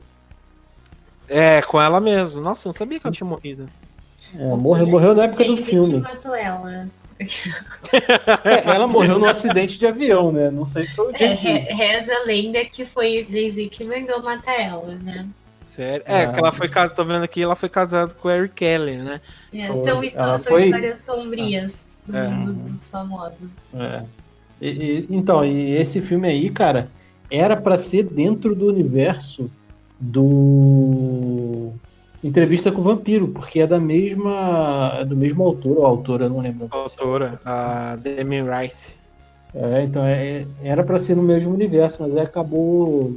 É, com ela mesmo. Nossa, não sabia que ela tinha morrido. É, morreu, morreu na época do filme. ela. é, ela morreu num acidente de avião, né? Não sei se foi o é, Reza a lenda que foi o Jay-Z que mandou matar ela, né? Sério? É, ah, que ela foi casada, tô vendo aqui, ela foi casada com o Eric Kelly, né? É, são histórias, foi... histórias sombrias ah. é. dos famosos. É. E, e, então, e esse filme aí, cara, era para ser dentro do universo do Entrevista com o Vampiro, porque é da mesma. É do mesmo autor ou autora, não lembro. A autora, a Demi Rice. É, então é, era para ser no mesmo universo, mas aí acabou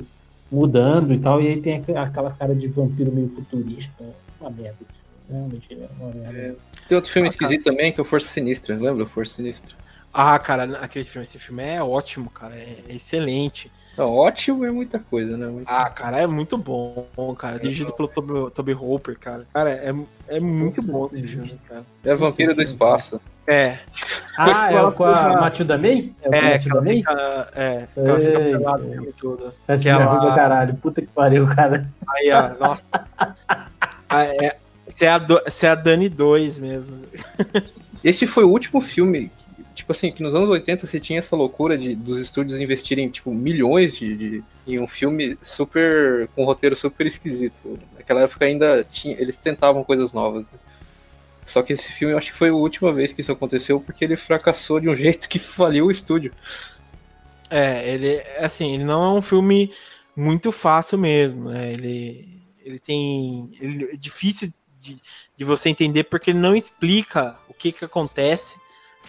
mudando e tal, e aí tem aquela cara de vampiro meio futurista. Uma merda esse filme. Realmente é uma merda. É, tem outro filme ah, esquisito cara. também, que é o Força Sinistra, lembra? Força Sinistra. Ah, cara, aquele filme, esse filme é ótimo, cara, é excelente. Não, ótimo é muita coisa, né? Muito ah, cara, é muito bom, cara. É Dirigido pelo Toby, Toby Hooper, cara. Cara, é, é muito Nossa, bom esse filme, cara. É Vampiro do Espaço. É. Ah, é com a Matilda May? É, é que ela fica, é, que ela fica pelada o filme todo. Parece que ela... caralho. Puta que pariu, cara. Aí, ó, nossa. *laughs* ah, é, você é, a, você é a Dani 2 mesmo. Esse foi o último filme tipo assim, que nos anos 80 você tinha essa loucura de, dos estúdios investirem, tipo, milhões de, de, em um filme super, com um roteiro super esquisito. Naquela época ainda tinha, eles tentavam coisas novas. Né? Só que esse filme eu acho que foi a última vez que isso aconteceu, porque ele fracassou de um *laughs* jeito que faliu o estúdio. É, ele, assim, ele não é um filme muito fácil mesmo, né? Ele, ele tem, ele é difícil de, de você entender porque ele não explica o que que acontece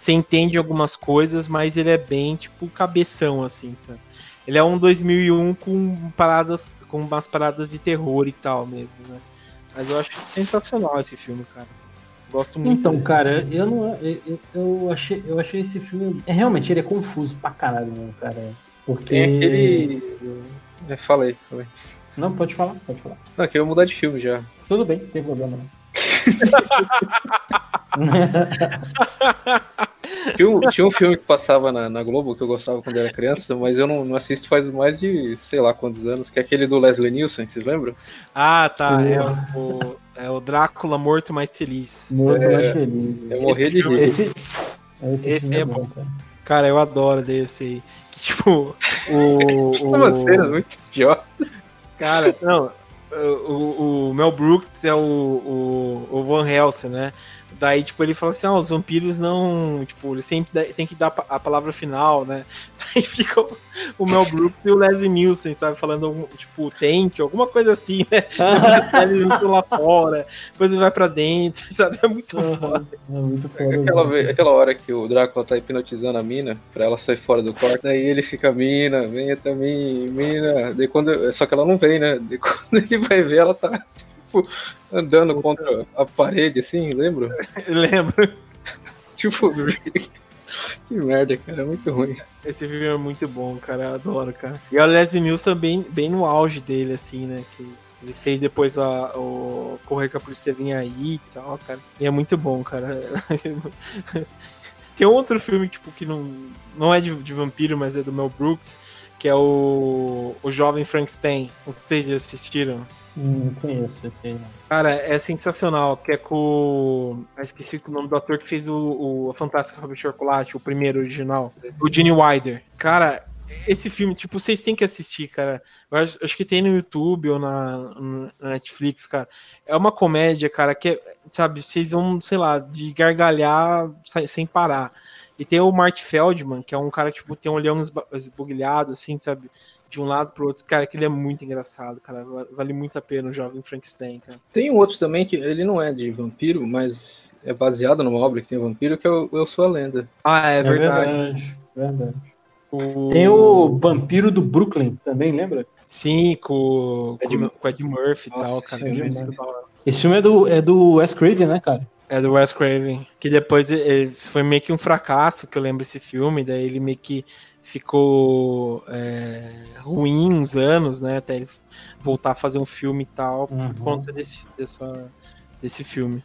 você entende algumas coisas, mas ele é bem, tipo, cabeção, assim, sabe? Ele é um 2001 com paradas, com umas paradas de terror e tal mesmo, né? Mas eu acho sensacional esse filme, cara. Gosto muito. Então, dele. cara, eu não. Eu, eu, achei, eu achei esse filme. É, realmente, ele é confuso pra caralho, mesmo, cara. Porque. Tem aquele. É, falei, falei. Não, pode falar, pode falar. Não, aqui eu vou mudar de filme já. Tudo bem, não tem problema não. *laughs* tinha, um, tinha, um, filme que passava na, na, Globo que eu gostava quando era criança, mas eu não, não, assisto faz mais de sei lá quantos anos, que é aquele do Leslie Nielsen, vocês lembram? Ah, tá. É o, é o Drácula Morto Mais Feliz. Morto é, Mais Feliz. Eu morri de rir. Esse, esse, esse é, é bom. Cara. cara. eu adoro desse aí. *laughs* Que, tipo, o. *laughs* o... Uma cena muito idiota. Cara, não, o, o Mel Brooks é o, o, o Van Helsing, né? Daí, tipo, ele fala assim, ah, os vampiros não. Tipo, ele sempre tem que dar a palavra final, né? *laughs* Daí fica o, o Mel Brooks e o Leslie Nielsen, sabe? Falando, tipo, tank, alguma coisa assim, né? *laughs* Eles vão lá fora, depois ele vai pra dentro, *laughs* sabe? É muito uhum. foda. É muito foda. Aquela, vez, aquela hora que o Drácula tá hipnotizando a mina, pra ela sair fora do quarto, daí ele fica, mina, vem até mim, mina. Daí quando, só que ela não vem, né? Daí quando ele vai ver, ela tá tipo, andando contra a parede, assim, lembra? *laughs* Lembro. *laughs* tipo, *laughs* que merda, cara, é muito ruim. Esse filme é muito bom, cara, eu adoro, cara. E o Leslie Nielsen bem, bem no auge dele, assim, né, que ele fez depois a, o Correr com a Polícia Vinha Aí e tal, cara. E é muito bom, cara. Tem outro filme, tipo, que não, não é de, de vampiro, mas é do Mel Brooks, que é o, o Jovem Frankenstein. Não sei se já assistiram. Não conheço esse aí, não. Cara, é sensacional, que é com. Eu esqueci o nome do ator que fez o, o Fantástica de Chocolate, o primeiro original. O Gene Wilder. Cara, esse filme, tipo, vocês têm que assistir, cara. Eu acho, acho, que tem no YouTube ou na, na, Netflix, cara. É uma comédia, cara, que é, sabe, vocês vão, sei lá, de gargalhar sem parar. E tem o Mart Feldman, que é um cara que, tipo, tem um olhão esbugalhado, assim, sabe? De um lado pro outro. Cara, que ele é muito engraçado, cara. Vale muito a pena o Jovem Frankenstein, cara. Tem um outro também que ele não é de vampiro, mas é baseado numa obra que tem vampiro, que é o Eu Sou a Lenda. Ah, é, é verdade. verdade. verdade. O... Tem o Vampiro do Brooklyn também, lembra? Sim, com, Ed, com, com Ed Murphy e tal, cara. Esse filme é do, é do Wes Craven, né, cara? É do Wes Craven. Que depois ele foi meio que um fracasso, que eu lembro esse filme, daí ele meio que ficou é, ruim uns anos, né? Até ele voltar a fazer um filme e tal, uhum. por conta desse, dessa, desse filme.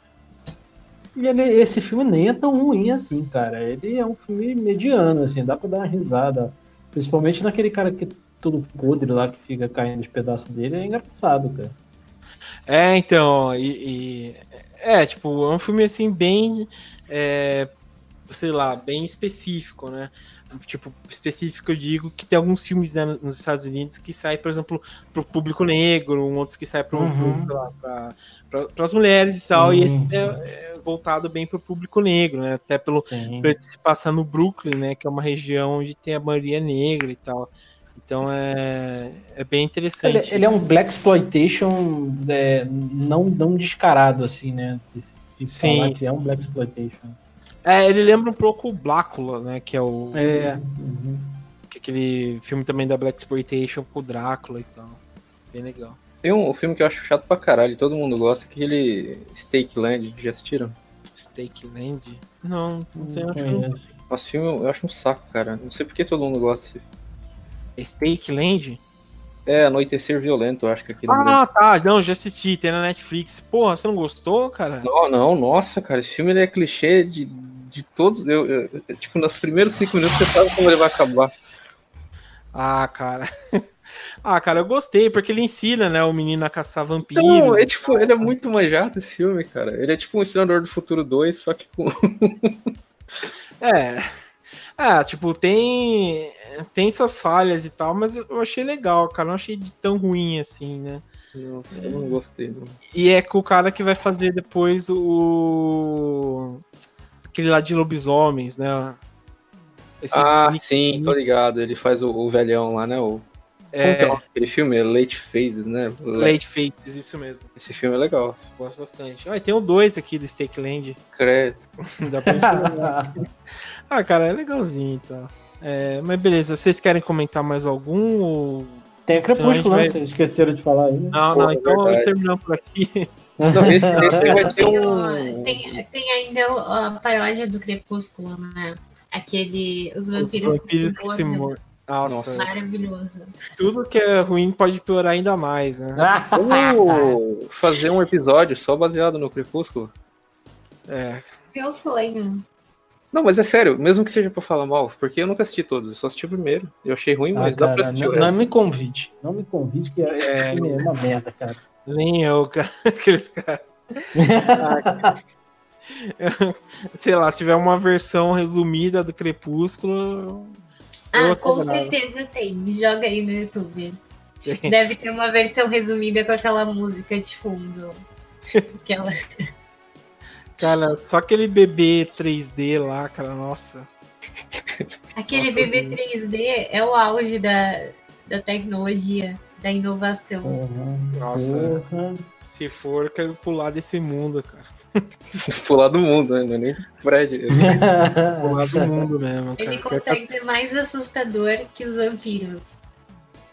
E ele, esse filme nem é tão ruim assim, cara. Ele é um filme mediano, assim, dá pra dar uma risada. Principalmente naquele cara que é todo podre lá, que fica caindo de pedaços dele, é engraçado, cara. É, então, e, e é, tipo, é um filme assim, bem. É, sei lá, bem específico, né? Tipo, específico, eu digo que tem alguns filmes né, nos Estados Unidos que saem, por exemplo, para o público negro, outros que saem para uhum. as mulheres e Sim. tal, e esse é, é voltado bem para o público negro, né? Até pelo se passar no Brooklyn, né? Que é uma região onde tem a maioria negra e tal. Então é, é bem interessante. Ele, ele é um Black Exploitation é, não, não descarado, assim, né? De, de sim, sim. é um Black Exploitation. É, ele lembra um pouco o Blácula, né? Que é o. É. Uhum. Que é aquele filme também da Black Exploitation com o Drácula e tal. Bem legal. Tem um, um filme que eu acho chato pra caralho, todo mundo gosta, que aquele Stake Land, já assistiram? Stake Land? Não, não sei, Não acho conheço. que Esse filme eu acho um saco, cara. Não sei por que todo mundo gosta. É Stake Land? É, Anoitecer Violento, eu acho que aqui no Brasil. Ah, tá. Não, já assisti, tem na Netflix. Porra, você não gostou, cara? Não, não, nossa, cara, esse filme ele é clichê de, de todos. Eu, eu- tipo, nos primeiros cinco minutos você sabe como ele vai acabar. Ah, cara. *laughs* Ah, cara, eu gostei, porque ele ensina, né, o menino a caçar vampiros. Não, é, tipo, ele é muito manjado esse filme, cara. Ele é tipo um Senador do Futuro 2, só que com. *laughs* É. Ah, tipo, tem tem suas falhas e tal, mas eu achei legal, cara. Não achei de tão ruim assim, né? Não, eu não gostei. Não. E é com o cara que vai fazer depois o. Aquele lá de lobisomens, né? Esse Ah, Nick- sim, tô ligado. Ele faz o, o velhão lá, né? O, como que é é, daquele filme? É Late Phases, né? Late Fates, isso mesmo. Esse filme é legal. Gosto bastante. Ah, e tem o 2 aqui do Stake Land. Credo. *laughs* Dá pra gente. *laughs* Ah, cara, é legalzinho e tal. É, mas beleza, vocês querem comentar mais algum? Ou... Tem o Crepúsculo, Então a né? gente Vocês esqueceram de falar aí, né? Não, Pô, não, é então verdade. terminamos por aqui. *laughs* Não, esse, esse vai ter Tem, um. o- tem, tem ainda a paródia do Crepúsculo, né? Aquele. Os vampiros, Os vampiros que se morrem. Nossa, Nossa. Maravilhoso. tudo que é ruim pode piorar ainda mais, né? Vamos fazer um episódio só baseado no Crepúsculo? É, Meu sonho. Não, mas é sério, mesmo que seja pra falar mal, porque eu nunca assisti todos, eu só assisti o primeiro. Eu achei ruim, Ah, mas dá pra cara, assistir não, não me convide. Não me convide, que É. filme é uma merda, cara. Nem eu, *laughs* cara. Aqueles caras. *laughs* Sei lá, se tiver uma versão resumida do Crepúsculo. Ah, com certeza tem. Joga aí no YouTube. Tem. Deve ter uma versão resumida com aquela música de fundo. Aquela... Cara, só aquele bebê 3D lá, cara, nossa. Aquele Nossa, bebê 3D é o auge da, da tecnologia, da inovação. Porra, Nossa. porra. Se for, quero pular desse mundo, cara. *laughs* Pular do mundo, né? Não é nem Fred. *laughs* Pular do mundo mesmo, cara. Ele consegue ser mais assustador que os vampiros.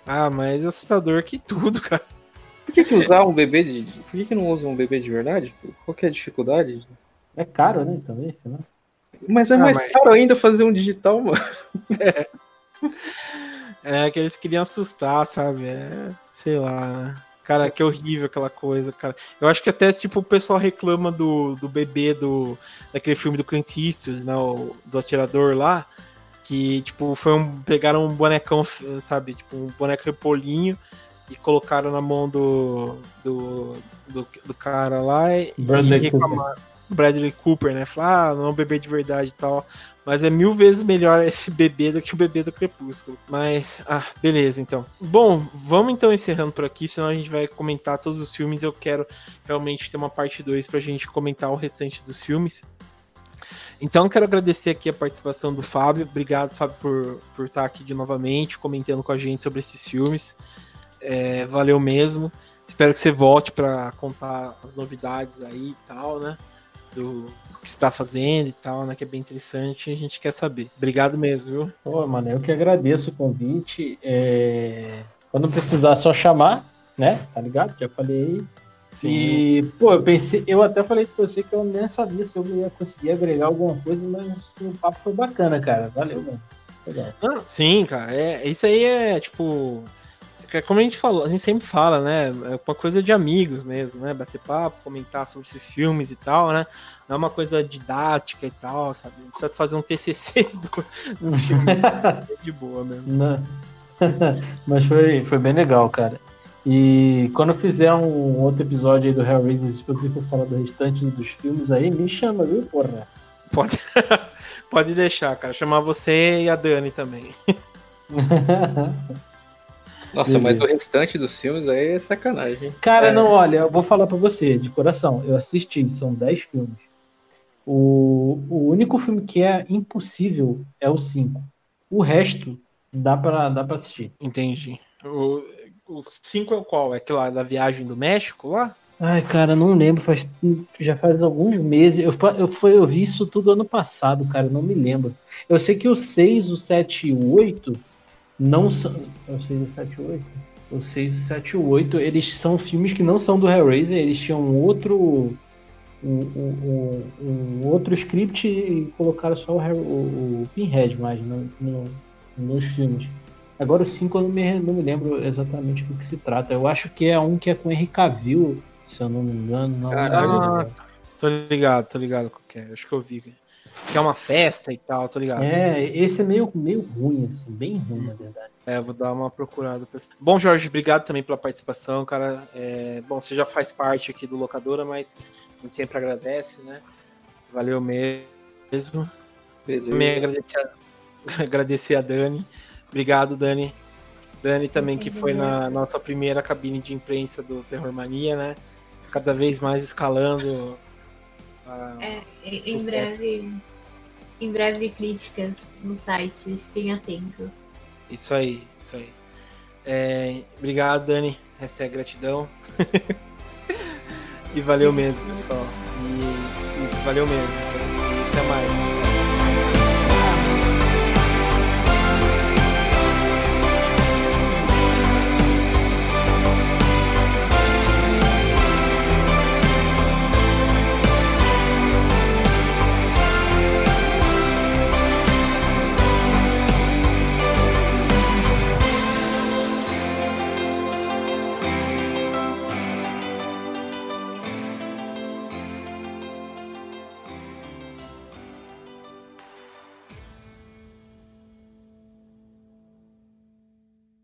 Ah, mas assustador que tudo, cara. Por que, que usar um bebê de. Por que, que não usam um bebê de verdade? Qual que é a dificuldade? É caro, né? Também, sei lá. Mas é Ah, mais mas- caro ainda fazer um digital, mano. É *laughs* que eles queriam assustar, sabe? É, sei lá. Cara, que horrível aquela coisa, cara. Eu acho que até, tipo, o pessoal reclama do, do bebê do, daquele filme do Clint Eastwood, né? O, do atirador lá. Que, tipo, foi um. Pegaram um bonecão, sabe? Tipo, um boneco repolinho e colocaram na mão do. do, do, do cara lá e, e reclamaram. Bradley Cooper, né? Falar, ah, não é um bebê de verdade e tal. Mas é mil vezes melhor *laughs* esse bebê do que o bebê do Crepúsculo. Mas, ah, beleza, então. Bom, vamos então encerrando por aqui, senão a gente vai comentar todos os filmes. Eu quero realmente ter uma parte 2 pra gente comentar o restante dos filmes. Então, quero agradecer aqui a participação do Fábio. Obrigado, Fábio, por, por estar aqui de novamente, comentando com a gente sobre esses filmes. É, valeu mesmo. Espero que você volte para contar as novidades aí e tal, né? Do que está fazendo e tal, né? Que é bem interessante. A gente quer saber. Obrigado mesmo, viu? Pô, mano, eu que agradeço o convite. É... Quando precisar, é só chamar, né? Tá ligado? Já falei aí. E, pô, eu pensei, eu até falei com você que eu nem sabia se eu ia conseguir agregar alguma coisa, mas o papo foi bacana, cara. Valeu, mano. Legal. Não, sim, cara. É, isso aí é tipo. É como a gente falou, a gente sempre fala, né? É uma coisa de amigos mesmo, né? Bater papo, comentar sobre esses filmes e tal, né? Não é uma coisa didática e tal, sabe? Não precisa fazer um TCC *laughs* do, dos filmes. é de boa mesmo. Não. *laughs* Mas foi, foi bem legal, cara. E quando eu fizer um outro episódio aí do Hellraiser, se você for falar do restante dos filmes aí, me chama, viu, porra? Pode, *laughs* pode deixar, cara. Chamar você e a Dani também. Nossa, mas Beleza. o restante dos filmes aí é sacanagem. Cara, É. não, olha, eu vou falar pra você, de coração. Eu assisti, são 10 filmes. O, o único filme que é impossível é o 5. O resto Dá pra, dá pra assistir. Entendi. O 5 é o qual? É aquele lá da viagem do México lá? Ai, cara, não lembro. Faz, já faz alguns meses. Eu, eu, foi, eu vi isso tudo ano passado, cara. Não me lembro. Eu sei que o 6, o 7 e o 8 não são. É o 6, o 7 e o 8? O 6, o 7 e o 8, eles são filmes que não são do Hellraiser. Eles tinham outro. Um, um, um, outro script e colocaram só o, o, o Pinhead mais no, no, nos filmes. Agora o 5 eu não me, não me lembro exatamente do que se trata. Eu acho que é um que é com Henry Cavill, se eu não me engano. Não ah, tô ligado, tô ligado com que é. Acho que eu vi. Que é uma festa e tal, tô ligado. É, esse é meio, meio ruim, assim, bem ruim, na verdade. É, vou dar uma procurada. Bom, Jorge, obrigado também pela participação, cara. É, bom, você já faz parte aqui do Locadora, mas a gente sempre agradece, né? Valeu mesmo. Beleza. Também agradecer a, *laughs* agradecer a Dani. Obrigado, Dani. Dani também, que foi na nossa primeira cabine de imprensa do Terror Mania, né? Cada vez mais escalando. É, em breve, em breve críticas no site, fiquem atentos. Isso aí, isso aí. É, obrigado, Dani. Essa é a gratidão. *laughs* e valeu mesmo, pessoal. E, e valeu mesmo. E até mais.